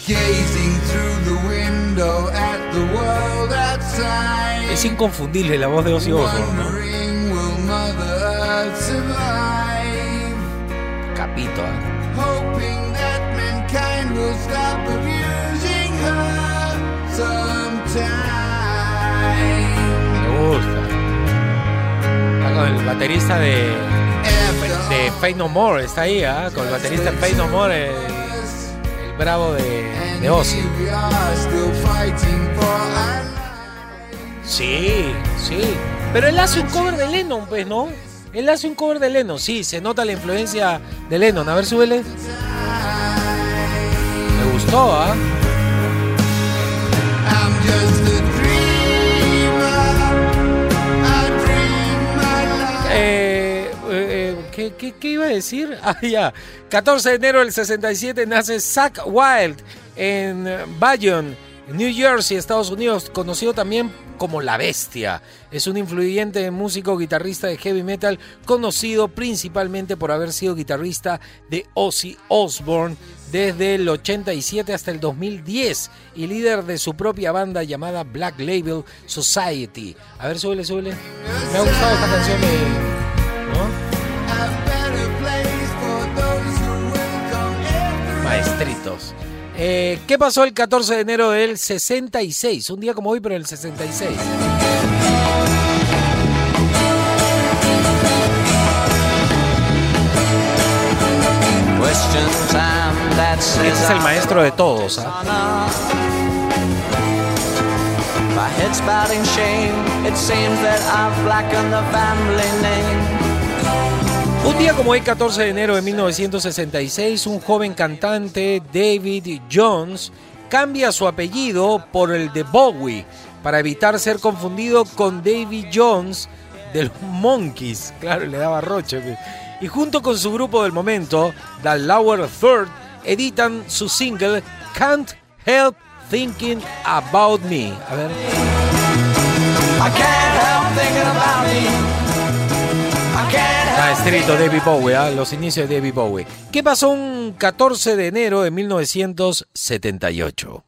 Gazing through the window at the world outside. Es inconfundible la voz de Ozzy Osbourne, ¿no? El baterista de, de Fate No More, está ahí, ¿ah? con el baterista de Fate No More, el, el bravo de, de Ozzy. Sí, sí. Pero él hace un cover de Lennon, pues, ¿no? Él hace un cover de Lennon, sí, se nota la influencia de Lennon. A ver, súbele. Me gustó, ¿ah? ¿Qué, iba a decir? Ah, ya. 14 de enero del 67 nace Zach Wild en Bayonne, New Jersey, Estados Unidos, conocido también como La Bestia. Es un influyente músico guitarrista de heavy metal, conocido principalmente por haber sido guitarrista de Ozzy Osbourne desde el 87 hasta el 2010 y líder de su propia banda llamada Black Label Society. A ver, súbele, súbele. Me ha gustado esta canción de... ¿no? Maestritos. Eh, ¿Qué pasó el 14 de enero del 66? Un día como hoy, pero el 66. Question time, that's Este es el maestro de todos. ¿ah? My Un día como hoy, 14 de enero de 1966, un joven cantante, David Jones, cambia su apellido por el de Bowie para evitar ser confundido con David Jones de los Monkeys. Claro, le daba roche. Y junto con su grupo del momento, The Lower Third, editan su single Can't Help Thinking About Me. A ver. I can't help thinking about me. Escrito David Bowie, ¿ah? los inicios de David Bowie. ¿Qué pasó un 14 de enero de 1978?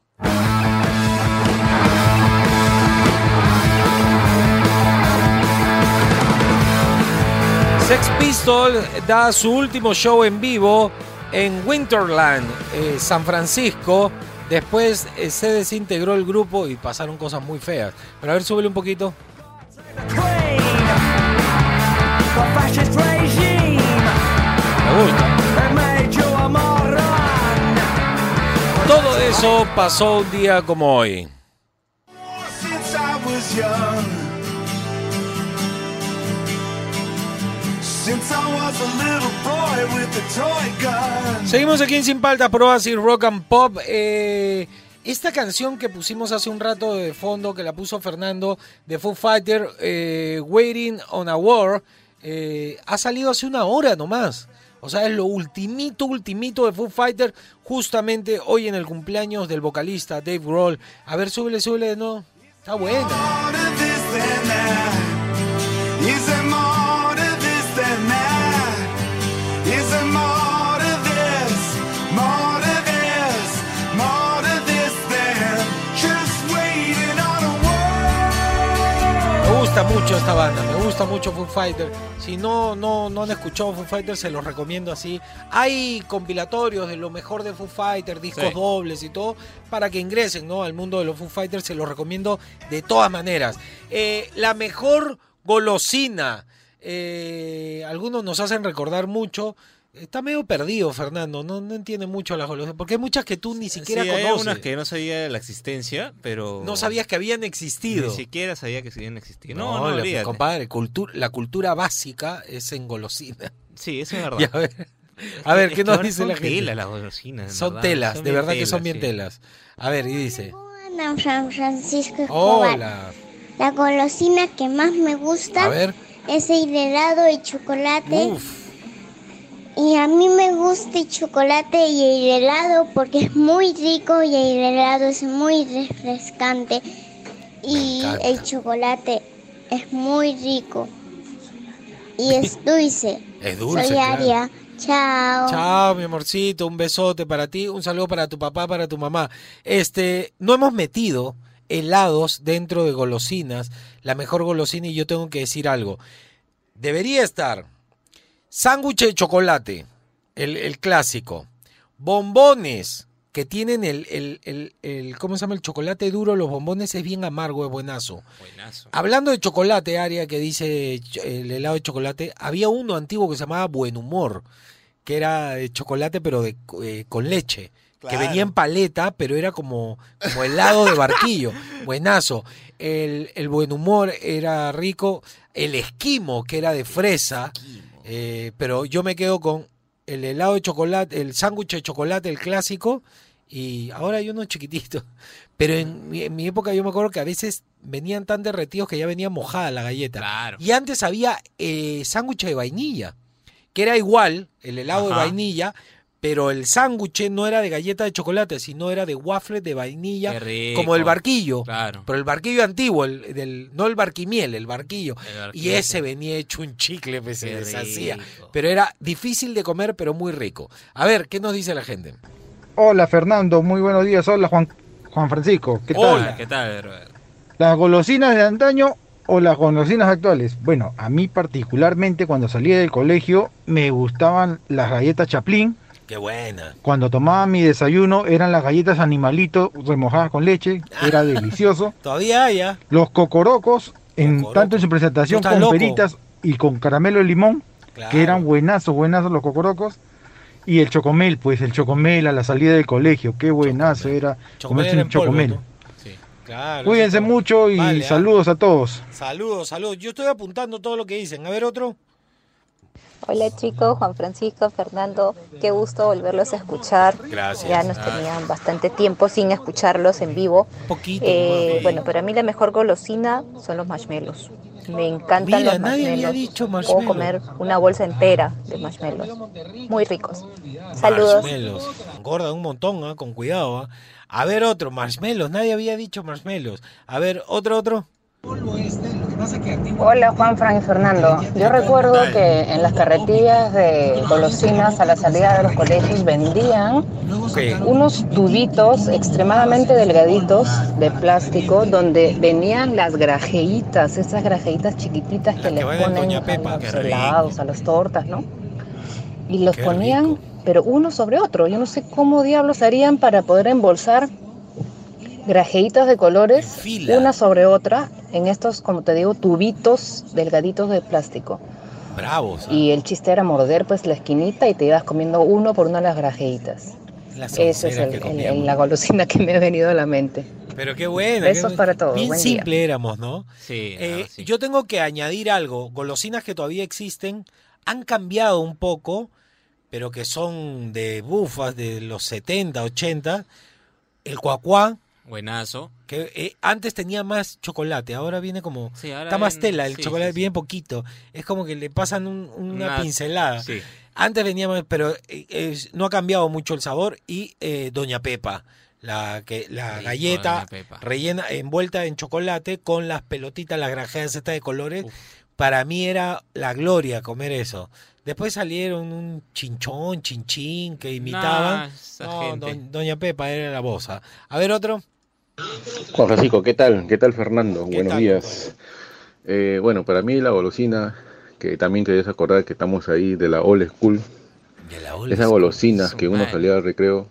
Sex Pistols da su último show en vivo en Winterland, eh, San Francisco. Después eh, se desintegró el grupo y pasaron cosas muy feas. Pero a ver, súbele un poquito. Todo eso pasó un día como hoy. Seguimos aquí en Sin Paltas, por Oasis Rock and Pop. Eh, esta canción que pusimos hace un rato de fondo, que la puso Fernando, de Foo Fighter, eh, Waiting on a War, eh, ha salido hace una hora nomás. O sea, es lo ultimito, ultimito de Foo Fighter, justamente hoy en el cumpleaños del vocalista Dave Grohl. A ver, súbele, súbele, no. Está buena. Mucho esta banda, me gusta mucho Foo Fighter. Si no, no, no han escuchado Foo Fighter, se los recomiendo así. Hay compilatorios de lo mejor de Foo Fighter, discos Sí. dobles y todo, para que ingresen ¿no? al mundo de los Foo Fighters, se los recomiendo de todas maneras. Eh, la mejor golosina, eh, algunos nos hacen recordar mucho. Está medio perdido, Fernando, no, no entiende mucho las golosinas, porque hay muchas que tú ni siquiera Sí, hay conoces. algunas que no sabía de la existencia, pero... No sabías que habían existido. Ni siquiera sabía que habían existido. No, No, no, la- compadre, cultu- la cultura básica es en golosina. Sí, eso es verdad. A ver, a ver, ¿qué nos dice son la gente? telas las golosinas, Son verdad. telas, Son de verdad que son bien sí. telas. A ver, y dice. Hola, San Francisco Escobar. Hola. La golosina que más me gusta A ver. es el helado de chocolate. Y a mí me gusta el chocolate y el helado porque es muy rico y el helado es muy refrescante. Y el chocolate es muy rico. Y es dulce. Es dulce, Soy claro. Aria. Chao. Chao, mi amorcito, un besote para ti, un saludo para tu papá, para tu mamá. Este, no hemos metido helados dentro de golosinas, la mejor golosina y yo tengo que decir algo. Debería estar sándwich de chocolate, el, el clásico, bombones que tienen el, el, el, el- ¿cómo se llama? El chocolate duro, los bombones es bien amargo, es buenazo. Buenazo. Hablando de chocolate, Aria, que dice el helado de chocolate, había uno antiguo que se llamaba Buen Humor, que era de chocolate pero de, eh, con leche, que venía en paleta, pero era como, como helado de barquillo, buenazo. El, el Buen Humor era rico, el esquimo, que era de fresa, eh, pero yo me quedo con el helado de chocolate, el sándwich de chocolate, el clásico, y ahora hay unos chiquititos. Pero en mi, en mi época yo me acuerdo que a veces venían tan derretidos que ya venía mojada la galleta. Y antes había eh, sándwich de vainilla, que era igual, el helado de vainilla, pero el sándwich no era de galleta de chocolate, sino era de waffle de vainilla, Qué rico. como el barquillo. Claro. Pero el barquillo antiguo, el, del, no el barquimiel, el barquillo. El Y ese venía hecho un chicle, pues, se deshacía. rico. Pero era difícil de comer, pero muy rico. A ver, ¿qué nos dice la gente? Hola Fernando, muy buenos días. Hola Juan, Juan Francisco, ¿qué tal? Hola, ¿qué tal, Robert? ¿Las golosinas de antaño o las golosinas actuales? Bueno, a mí particularmente cuando salía del colegio me gustaban las galletas Chaplin. Qué buena. Cuando tomaba mi desayuno eran las galletas animalito remojadas con leche, era delicioso. Todavía hay, ¿ah? Los cocorocos, en, tanto en su presentación con loco. peritas y con caramelo de limón, Claro. que eran buenazos, buenazos los cocorocos. Y el chocomel, pues el chocomel a la salida del colegio, qué buenazo era comerse un en polvo, chocomel. Claro. Cuídense mucho y Vale, ¿ah? saludos a todos. Saludos, saludos. Yo estoy apuntando todo lo que dicen. A ver, otro. Hola chicos, Juan Francisco, Fernando, qué gusto volverlos a escuchar. Gracias. Ya nos tenían bastante tiempo sin escucharlos en vivo. Poquito. Eh, bueno, para mí la mejor golosina son los marshmallows. Me encantan Mira, los nadie había marshmallows. dicho Puedo marshmallow. comer una bolsa entera de marshmallows. Muy ricos. Saludos. Marshmallows. Engordan un montón, ¿ah? con cuidado. ¿ah? A ver, otro. Marshmallows. Nadie había dicho marshmallows. A ver, otro, otro. Hola Juan Fran y Fernando. Yo recuerdo que en las carretillas de golosinas a la salida de los colegios vendían unos tubitos extremadamente delgaditos de plástico donde venían las grajeitas, esas grajeitas chiquititas que en ponen a los helados, a las tortas, ¿no? Y los Qué ponían, pero uno sobre otro. Yo no sé cómo diablos harían para poder embolsar grajeitas de colores una sobre otra en estos, como te digo, tubitos delgaditos de plástico. Bravos. Y el chiste era morder pues la esquinita y te ibas comiendo uno por una de las grajeitas. Las Esa es el- que el- comíamos. la golosina que me ha venido a la mente. Pero qué buena. Besos qué- para todos, Bien buen día. simple éramos, ¿no? Sí, Eh, Yo tengo que añadir algo. Golosinas que todavía existen. han cambiado un poco, pero que son de bufas de los 70, 80. El cuacuá, Buenazo. que eh, antes tenía más chocolate, ahora viene como... Sí, ahora está más tela, el sí, chocolate sí, bien poquito. Es como que le pasan un- una, Una- pincelada. Antes venía más, pero eh, no ha cambiado mucho el sabor. Y eh, Doña Pepa, la, que, la galleta rellena, envuelta en chocolate con las pelotitas, las grajeas estas de colores. Para mí era la gloria comer eso. Después salieron un chinchón, chinchín que imitaban. No, gente. Doña Pepa era la ah. A ver otro. Juan Francisco, ¿qué tal? ¿Qué tal Fernando? ¿Qué Buenos tal, días. Eh, bueno, para mí la golosina, que también querías acordar que estamos ahí de la old school, esas golosinas que uno salía al recreo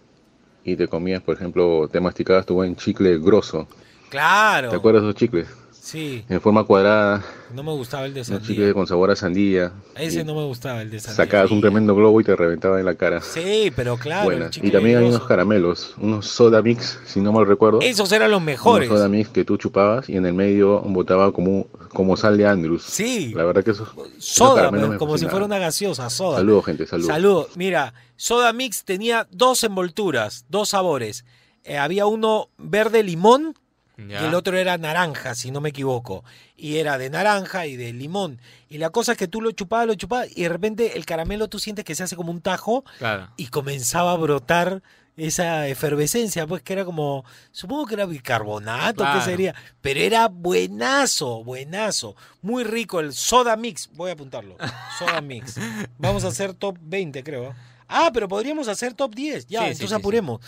y te comías, por ejemplo, te masticabas tu buen chicle grosso. Claro. ¿Te acuerdas de esos chicles? Sí. En forma cuadrada, No me gustaba el de sandía. chicles con sabor a sandía. Ese no me gustaba, el de sandía. Sacabas un tremendo globo y te reventaba en la cara. Sí, pero claro. chicle Y también hay unos caramelos, unos soda mix, si no mal recuerdo. Esos eran los mejores. Unos soda mix que tú chupabas y en el medio botaba como, como sal de Andrews. Sí. La verdad que esos, Soda, como si fuera una gaseosa, soda. Saludos, gente, saludos. Saludos. Mira, Soda Mix tenía dos envolturas, dos sabores. Eh, había uno verde limón Ya. y el otro era naranja, si no me equivoco. Y era de naranja y de limón. Y la cosa es que tú lo chupabas, lo chupabas y de repente el caramelo tú sientes que se hace como un tajo Claro. y comenzaba a brotar esa efervescencia, pues que era como, supongo que era bicarbonato, Claro. ¿qué sería? Pero era buenazo, buenazo, muy rico el soda mix, voy a apuntarlo, soda mix. Vamos a hacer top 20, creo. Ah, pero podríamos hacer top 10, ya, Sí, sí, entonces sí, sí. apuremos.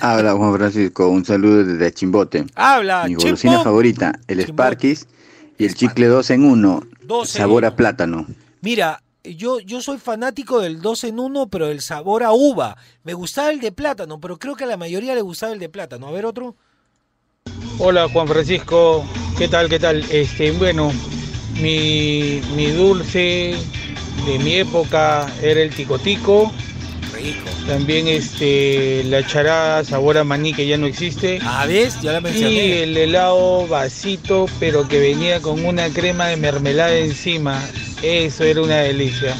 Habla Juan Francisco, un saludo desde Chimbote. Habla, Mi golosina Chimbo. favorita, el Sparkis y el chicle 2 en 1, Dos en sabor a plátano. Mira, yo, yo soy fanático del 2 en 1, pero el sabor a uva. Me gustaba el de plátano, pero creo que a la mayoría le gustaba el de plátano. A ver otro. Hola Juan Francisco, ¿qué tal? ¿Qué tal? Este, bueno, mi, mi dulce de mi época era el ticotico. Rico. También este, la charada sabor a maní que ya no existe. Ah, ¿ves? Ya la Y mencioné. el helado vasito, pero que venía con una crema de mermelada encima. Eso era una delicia.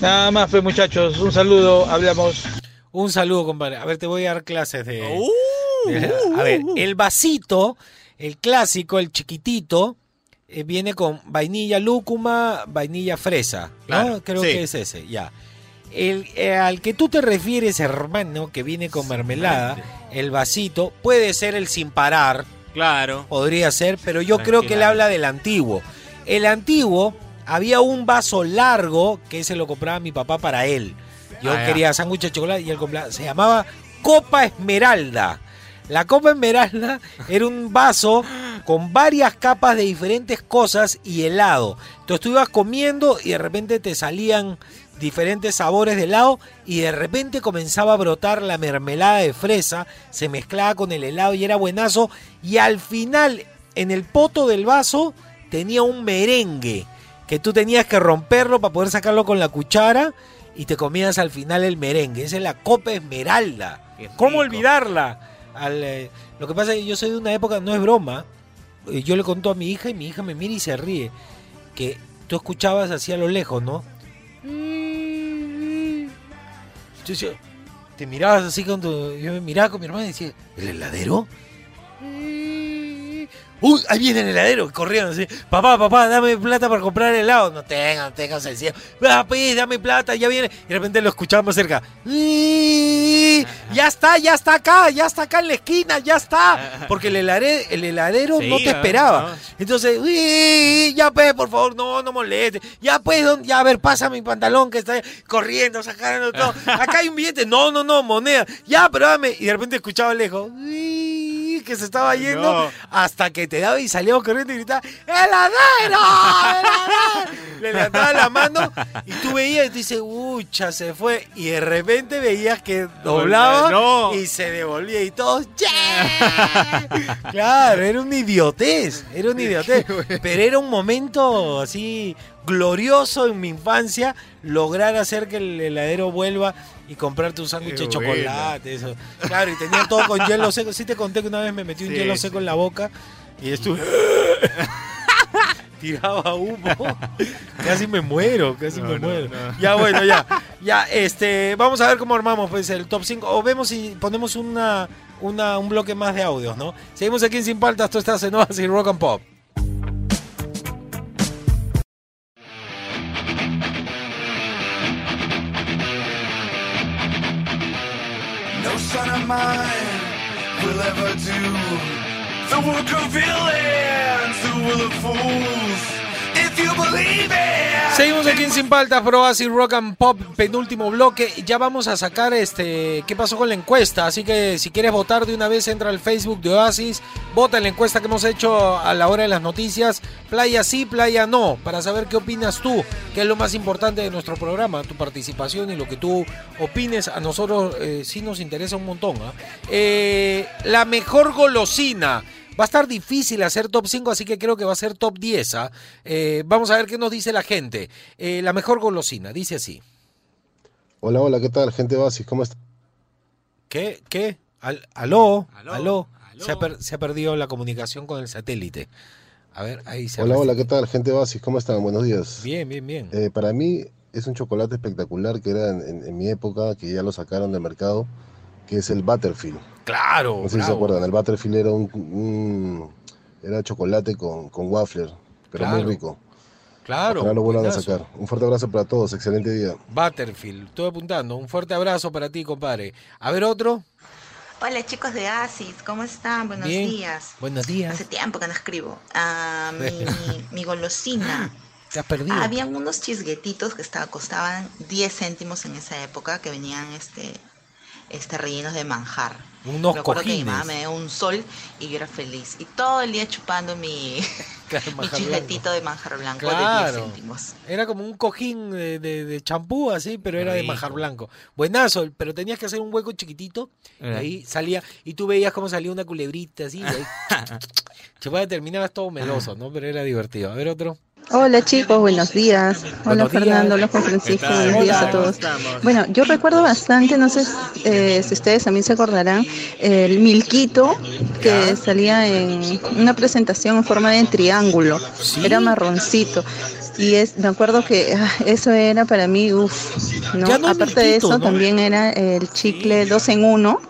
Nada más, pues muchachos, un saludo, hablamos. Un saludo, compadre. A ver, te voy a dar clases de. Uh, de- a ver, el vasito, el clásico, el chiquitito, eh, viene con vainilla lúcuma, vainilla fresa. ¿no? Claro, Creo sí. que es ese, ya. El, eh, al que tú te refieres, hermano, que viene con mermelada, el vasito, puede ser el sin parar. Claro. Podría ser, pero yo creo que él habla del antiguo. El antiguo, había un vaso largo que se lo compraba mi papá para él. Yo Ah, quería sándwich de chocolate y él compraba. Se llamaba Copa Esmeralda. La Copa Esmeralda era un vaso con varias capas de diferentes cosas y helado. Entonces tú ibas comiendo y de repente te salían diferentes sabores de helado y de repente comenzaba a brotar la mermelada de fresa, se mezclaba con el helado y era buenazo. Y al final, en el poto del vaso, tenía un merengue que tú tenías que romperlo para poder sacarlo con la cuchara y te comías al final el merengue. Esa es la Copa Esmeralda. ¿Cómo olvidarla? Al, eh, lo que pasa es que yo soy de una época, no es broma. eh, Yo le conto a mi hija y mi hija me mira y se ríe. Que tú escuchabas así a lo lejos, ¿no? Entonces, te mirabas así tu. Yo me miraba con mi hermana y decía, ¿el heladero? ¡Uy! Ahí viene el heladero, corriendo así. Papá, papá, dame plata para comprar helado. No tengo, no tengo sencillo. Ah, pues, dame plata, ya viene. Y de repente lo escuchamos cerca. Ya está, ya está acá, ya está acá en la esquina, ya está. Porque el heladero, el heladero no te iba, esperaba. ¿no? Entonces, "Uy, ya pues, por favor, no, no moleste. Ya pues, don- ya a ver, pasa mi pantalón que está corriendo, sacando todo. Acá hay un billete. No, no, no, moneda. Ya, pero dame. Y de repente escuchaba lejos. Que se estaba yendo No. hasta que te daba y salíamos corriendo y gritaba, ¡Heladero! ¡Heladero! Le levantaba la mano y tú veías y tú dices, ¡Ucha! Se fue. Y de repente veías que doblaba No. y se devolvía y todos, ¡Yeah! Claro, era una idiotez, era una idiotez. Pero era un momento así glorioso en mi infancia lograr hacer que el heladero vuelva y comprarte un sándwich de chocolate. Eso. Claro, y tenía todo con hielo seco. Sí te conté que una vez me metí un Sí, hielo sí. seco en la boca y estuve... tiraba humo. casi me muero, casi me muero. Ya, bueno, ya. Ya, este, vamos a ver cómo armamos pues el top 5. O vemos si ponemos una, una, un bloque más de audios, ¿no? Seguimos aquí en Sin Paltas, tú estás en Oasis Rock and Pop. Do the work of villains who will of fools. Seguimos aquí en Sin Paltas, Pro Oasis Rock and Pop, penúltimo bloque. Ya vamos a sacar este qué pasó con la encuesta. Así que si quieres votar de una vez, entra al Facebook de Oasis, vota en la encuesta que hemos hecho a la hora de las noticias. Playa sí, playa no, para saber qué opinas tú, que es lo más importante de nuestro programa, tu participación y lo que tú opines. A nosotros eh, sí nos interesa un montón. ¿ah? Eh, la mejor golosina. Va a estar difícil hacer top 5, así que creo que va a ser top 10. ¿ah? Eh, vamos a ver qué nos dice la gente. Eh, la mejor golosina, dice así. Hola, hola, ¿qué tal, gente Basis? ¿Cómo está? ¿Qué? ¿Qué? Al- ¿Aló? ¿Aló? Se, ha per- se ha perdido la comunicación con el satélite. A ver, ahí se ha Hola, hola, ¿qué tal, gente Basis? ¿Cómo están? Buenos días. Bien, bien, bien. Eh, para mí es un chocolate espectacular que era en, en- en mi época, que ya lo sacaron del mercado, que es el Butterfield. Claro, No sé si se acuerdan, el Butterfield era un, un- era chocolate con, con waffler, pero Claro. muy rico. Claro. Ojalá lo vuelvan a sacar. Un fuerte abrazo para todos, excelente día. Butterfield, estoy apuntando. Un fuerte abrazo para ti, compadre. A ver otro. Hola chicos de Asis, ¿cómo están? Buenos Bien. días. Buenos días. Hace tiempo que no escribo. Ah, mi, mi golosina. Te has perdido. Habían unos chisguetitos que estaba, costaban 10 céntimos en esa época que venían este, este rellenos de manjar. Unos Recuerdo que mi cojines. mamá me dio un sol y yo era feliz. Y todo el día chupando mi, mi de manjar blanco de 10 Claro. céntimos. Era como un cojín de champú así, pero era de manjar blanco. Buenazo, pero tenías que hacer un hueco chiquitito. Y Eh. ahí salía, y tú veías cómo salía una culebrita así. Y ahí, chupaba, terminabas todo meloso, ¿no? Pero era divertido. A ver otro. Hola chicos, buenos días. Hola Buenos. Fernando, hola Juan Francisco, buenos días a todos. Bueno, yo recuerdo bastante, no sé eh, si ustedes también se acordarán, el milquito que salía en una presentación en forma de triángulo. Era marroncito. Y es, me acuerdo que ah, eso era para mí, uff, ¿no? Aparte de eso, ¿no? también era el chicle dos en uno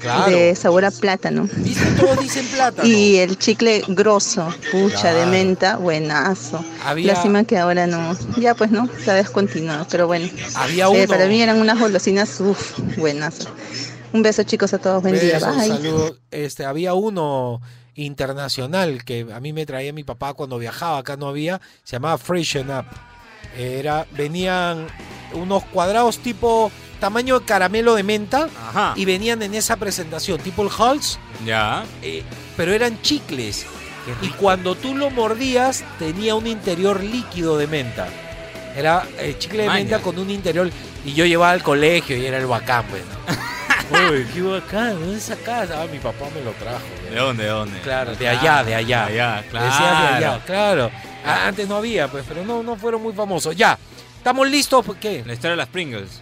Claro. de sabor a plátano. Todos dicen plátano. Y el chicle grosso, pucha, de menta, buenazo. Había- Lástima que ahora no, ya pues no, ha descontinuado, pero bueno. Había Eh, uno- para mí eran unas golosinas, uff, buenazo. Un beso chicos a todos, buen día, Besos, bye. saludos. Este, había uno internacional que a mí me traía mi papá cuando viajaba, acá no había, se llamaba Freshen Up. Era, venían unos cuadrados tipo tamaño de caramelo de menta y venían en esa presentación, tipo el Halls, Ya. eh, pero eran chicles. Y cuando tú lo mordías, tenía un interior líquido de menta. Era eh, chicle de Maña. menta con un interior. Y yo llevaba al colegio y era el bacán, pues. ¿no? Uy, qué bacán, ¿dónde sacas? Ah, mi papá me lo trajo. ¿De dónde, de dónde? Claro, de allá, de allá. De allá, claro. Decías de allá, claro. Ah, antes no había, pues, pero no, no fueron muy famosos. Ya, ¿estamos listos? ¿Por ¿Qué? La historia de las Pringles.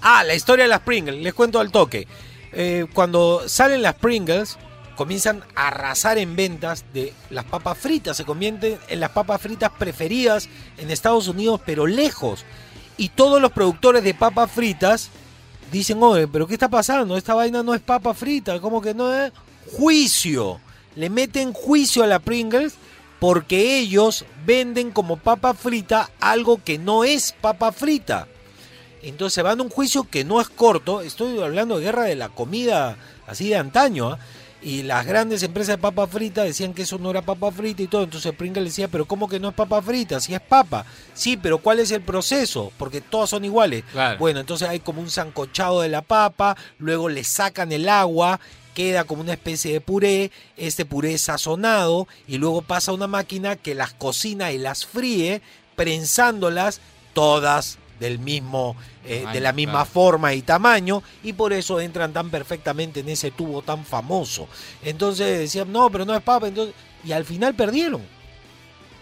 Ah, la historia de las Pringles, les cuento al toque. Eh, cuando salen las Pringles, comienzan a arrasar en ventas de las papas fritas, se convierten en las papas fritas preferidas en Estados Unidos, pero lejos. Y todos los productores de papas fritas dicen, oye, pero ¿qué está pasando? Esta vaina no es papa frita, ¿cómo que no es? Juicio. Le meten juicio a la Pringles porque ellos venden como papa frita algo que no es papa frita. Entonces van a un juicio que no es corto. Estoy hablando de guerra de la comida así de antaño. ¿ah? Y las grandes empresas de papa frita decían que eso no era papa frita y todo. Entonces Pringles decía, pero ¿cómo que no es papa frita? Si es papa. Sí, pero ¿cuál es el proceso? Porque todas son iguales. Claro. Bueno, entonces hay como un sancochado de la papa, luego le sacan el agua, queda como una especie de puré, este puré es sazonado y luego pasa a una máquina que las cocina y las fríe, prensándolas todas del mismo, eh, de la misma claro. forma y tamaño y por eso entran tan perfectamente en ese tubo tan famoso. Entonces decían, no, pero no es papa, entonces y al final perdieron.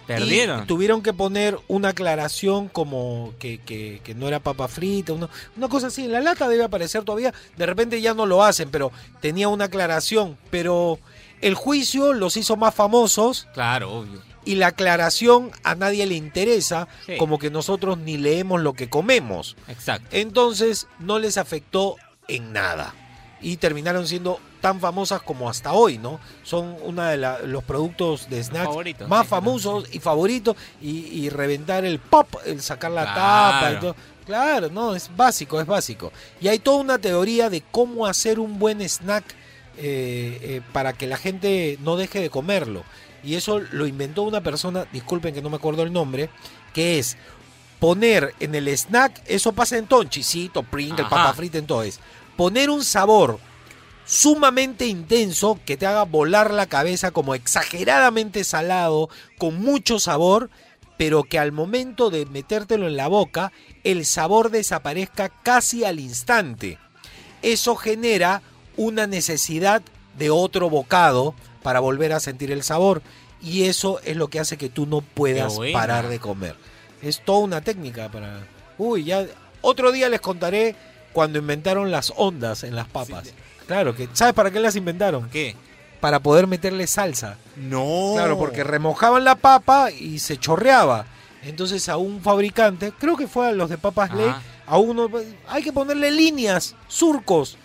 Perdieron. Y tuvieron que poner una aclaración como que, que- que no era papa frita, una, una cosa así. En la lata debe aparecer todavía. De repente ya no lo hacen, pero tenía una aclaración. Pero el juicio los hizo más famosos. Claro, obvio. y la aclaración a nadie le interesa, Sí. como que nosotros ni leemos lo que comemos. Exacto. Entonces no les afectó en nada. Y terminaron siendo tan famosas como hasta hoy, ¿no? Son uno de la- los productos de snacks Favoritos, más sí, famosos y favoritos. Y, y reventar el pop, el sacar la Claro. tapa y todo. Claro, no, es básico, es básico. Y hay toda una teoría de cómo hacer un buen snack eh, eh, para que la gente no deje de comerlo. Y eso lo inventó una persona, disculpen que no me acuerdo el nombre, que es poner en el snack, eso pasa en todo, en chisito, Pringle, Ajá. papa frita, en todo es, poner un sabor sumamente intenso que te haga volar la cabeza como exageradamente salado, con mucho sabor, pero que al momento de metértelo en la boca, el sabor desaparezca casi al instante. Eso genera una necesidad de otro bocado para volver a sentir el sabor. Y eso es lo que hace que tú no puedas parar de comer. Es toda una técnica para... Uy, ya... Otro día les contaré cuando inventaron las ondas en las papas. Claro, que ¿sabes para qué las inventaron? ¿Qué? Para poder meterle salsa. No. Claro, porque remojaban la papa y se chorreaba. Entonces a un fabricante, creo que fue a los de papas ley, Ajá. a uno hay que ponerle líneas, surcos.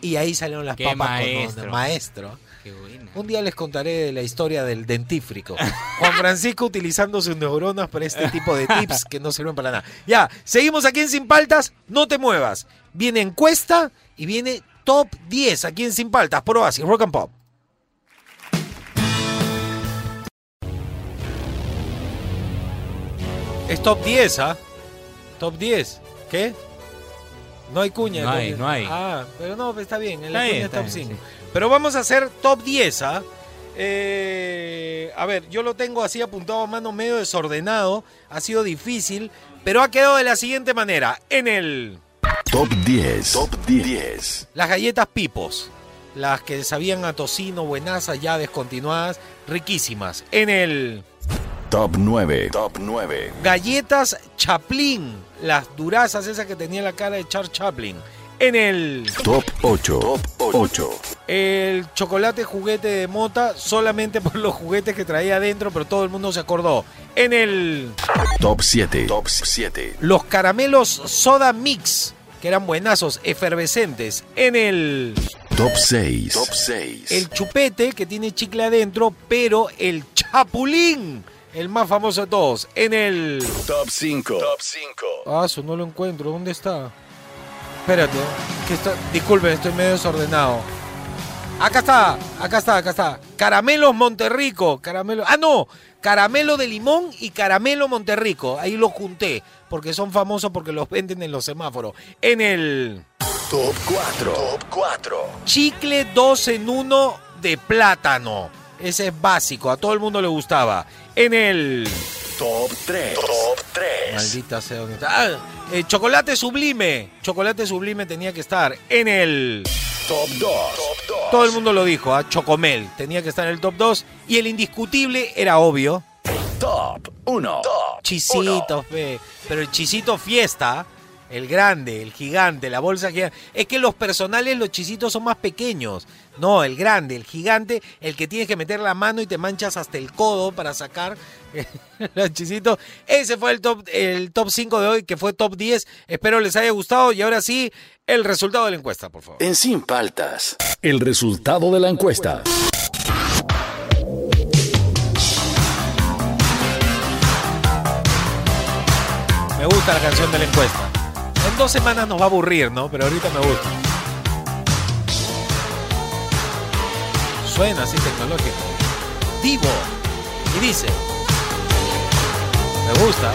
Y ahí salieron las Qué papas maestro. con maestro. Qué buena. Un día les contaré la historia del dentífrico. Juan Francisco utilizando sus neuronas para este tipo de tips que no sirven para nada. Ya, seguimos aquí en Sin Paltas, no te muevas. Viene encuesta y viene top 10 aquí en Sin Paltas, por Oasis, Rock and Pop. Es top 10, ¿ah? Top 10. ¿Qué? No hay cuña. No hay, top 10. no hay. Ah, pero no, está bien. En la Está cuña top está bien, 5. Pero vamos a hacer top 10, ¿ah? Eh, a ver, yo lo tengo así apuntado a mano medio desordenado. Ha sido difícil, pero ha quedado de la siguiente manera. En el... Top 10. Top 10. Las galletas pipos. Las que sabían a tocino, buenazas, ya descontinuadas, riquísimas. En el... Top 9. Top 9. Galletas Chaplin. Las durazas esas que tenía la cara de Charles Chaplin. En el... Top 8. Top 8. El chocolate juguete de mota solamente por los juguetes que traía adentro, pero todo el mundo se acordó. En el... Top 7. Top 7. Los caramelos soda mix, que eran buenazos, efervescentes. En el... Top 6. Top 6. El chupete, que tiene chicle adentro, pero el chapulín, el más famoso de todos. En el... Top 5. Top 5. Ah, eso no lo encuentro. ¿Dónde está? Espérate. Que está... Disculpen, estoy medio desordenado. Acá está, acá está, acá está. Caramelos Monterrico. Caramelo. Ah, no. Caramelo de limón y caramelo Monterrico. Ahí los junté. Porque son famosos porque los venden en los semáforos. En el. Top 4. Top 4. Chicle 2 en 1 de plátano. Ese es básico. A todo el mundo le gustaba. En el. Top 3. Top 3. Maldita sea dónde está. Ah, eh, chocolate sublime. Chocolate sublime tenía que estar en el. Top 2. Top 2. Todo el mundo lo dijo, a Chocomel. Tenía que estar en el top 2. Y el indiscutible era obvio. Top 1. Top Chisito, fe. Pero el chisito fiesta. El grande, el gigante, la bolsa gigante. Es que los personales, los chisitos son más pequeños. No, el grande, el gigante, el que tienes que meter la mano y te manchas hasta el codo para sacar los chisitos. Ese fue el top, el top 5 de hoy, que fue top 10. Espero les haya gustado. Y ahora sí, el resultado de la encuesta, por favor. En Sin Paltas. El resultado de la encuesta. Me gusta la canción de la encuesta. En dos semanas nos va a aburrir, ¿no? Pero ahorita me gusta. Suena así tecnológico. Divo. Y dice. Me gusta.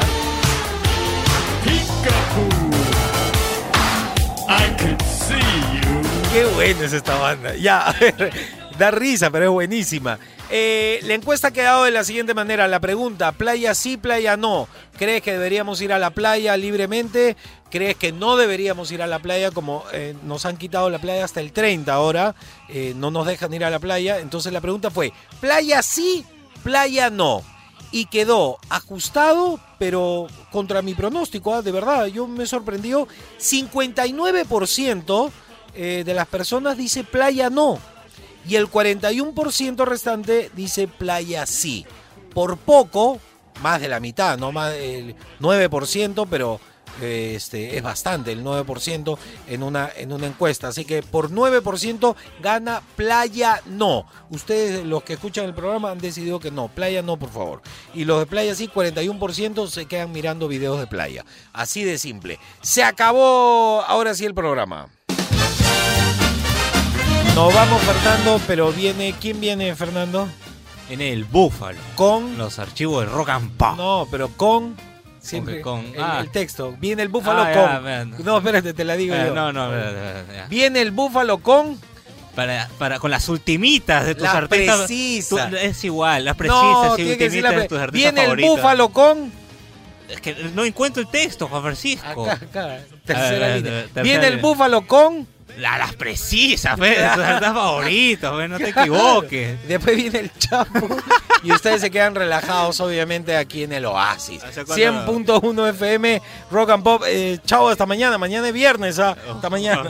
I see you. Qué buena es esta banda. Ya, a ver, da risa, pero es buenísima. Eh, la encuesta ha quedado de la siguiente manera. La pregunta, playa sí, playa no. ¿Crees que deberíamos ir a la playa libremente? ¿Crees que no deberíamos ir a la playa? Como eh, nos han quitado la playa hasta el 30 ahora, eh, no nos dejan ir a la playa. Entonces la pregunta fue, playa sí, playa no. Y quedó ajustado, pero contra mi pronóstico, ah, de verdad, yo me sorprendió. 59% eh, de las personas dice playa no. Y el 41% restante dice playa sí. por poco, más de la mitad, no más del 9%, pero eh, este, es bastante, el 9% en una, en una encuesta. Así que por 9% gana Playa No. Ustedes, los que escuchan el programa, han decidido que no. Playa no, por favor. Y los de Playa sí, 41% se quedan mirando videos de playa. Así de simple. Se acabó ahora sí el programa. Nos vamos, Fernando, pero viene. ¿Quién viene, Fernando? Viene el Búfalo. Con. Los archivos de Rock and Pop. No, pero con. Siempre con. el, ah. el texto. Viene el búfalo Ah, con. ya, vean. no, espérate, te la digo Eh, yo. no, no. Viene el búfalo con. Para, para, con las ultimitas de tus La artistas. precisa. tú- es igual, las precisas No, y la ultimitas de tus artistas Viene el búfalo con. Es que no encuentro el texto, Juan Francisco. Acá, acá. Tercera ver, línea. tercera Viene el búfalo con. La- las precisas, ¿ves? Tus artistas favoritos, ¿ves? No te equivoques. Después viene el chapo. y ustedes se quedan relajados, obviamente, aquí en el Oasis. cuándo? 100.1 FM, Rock and Pop. Eh, chao, hasta mañana. Mañana es viernes, ¿ah? Hasta mañana.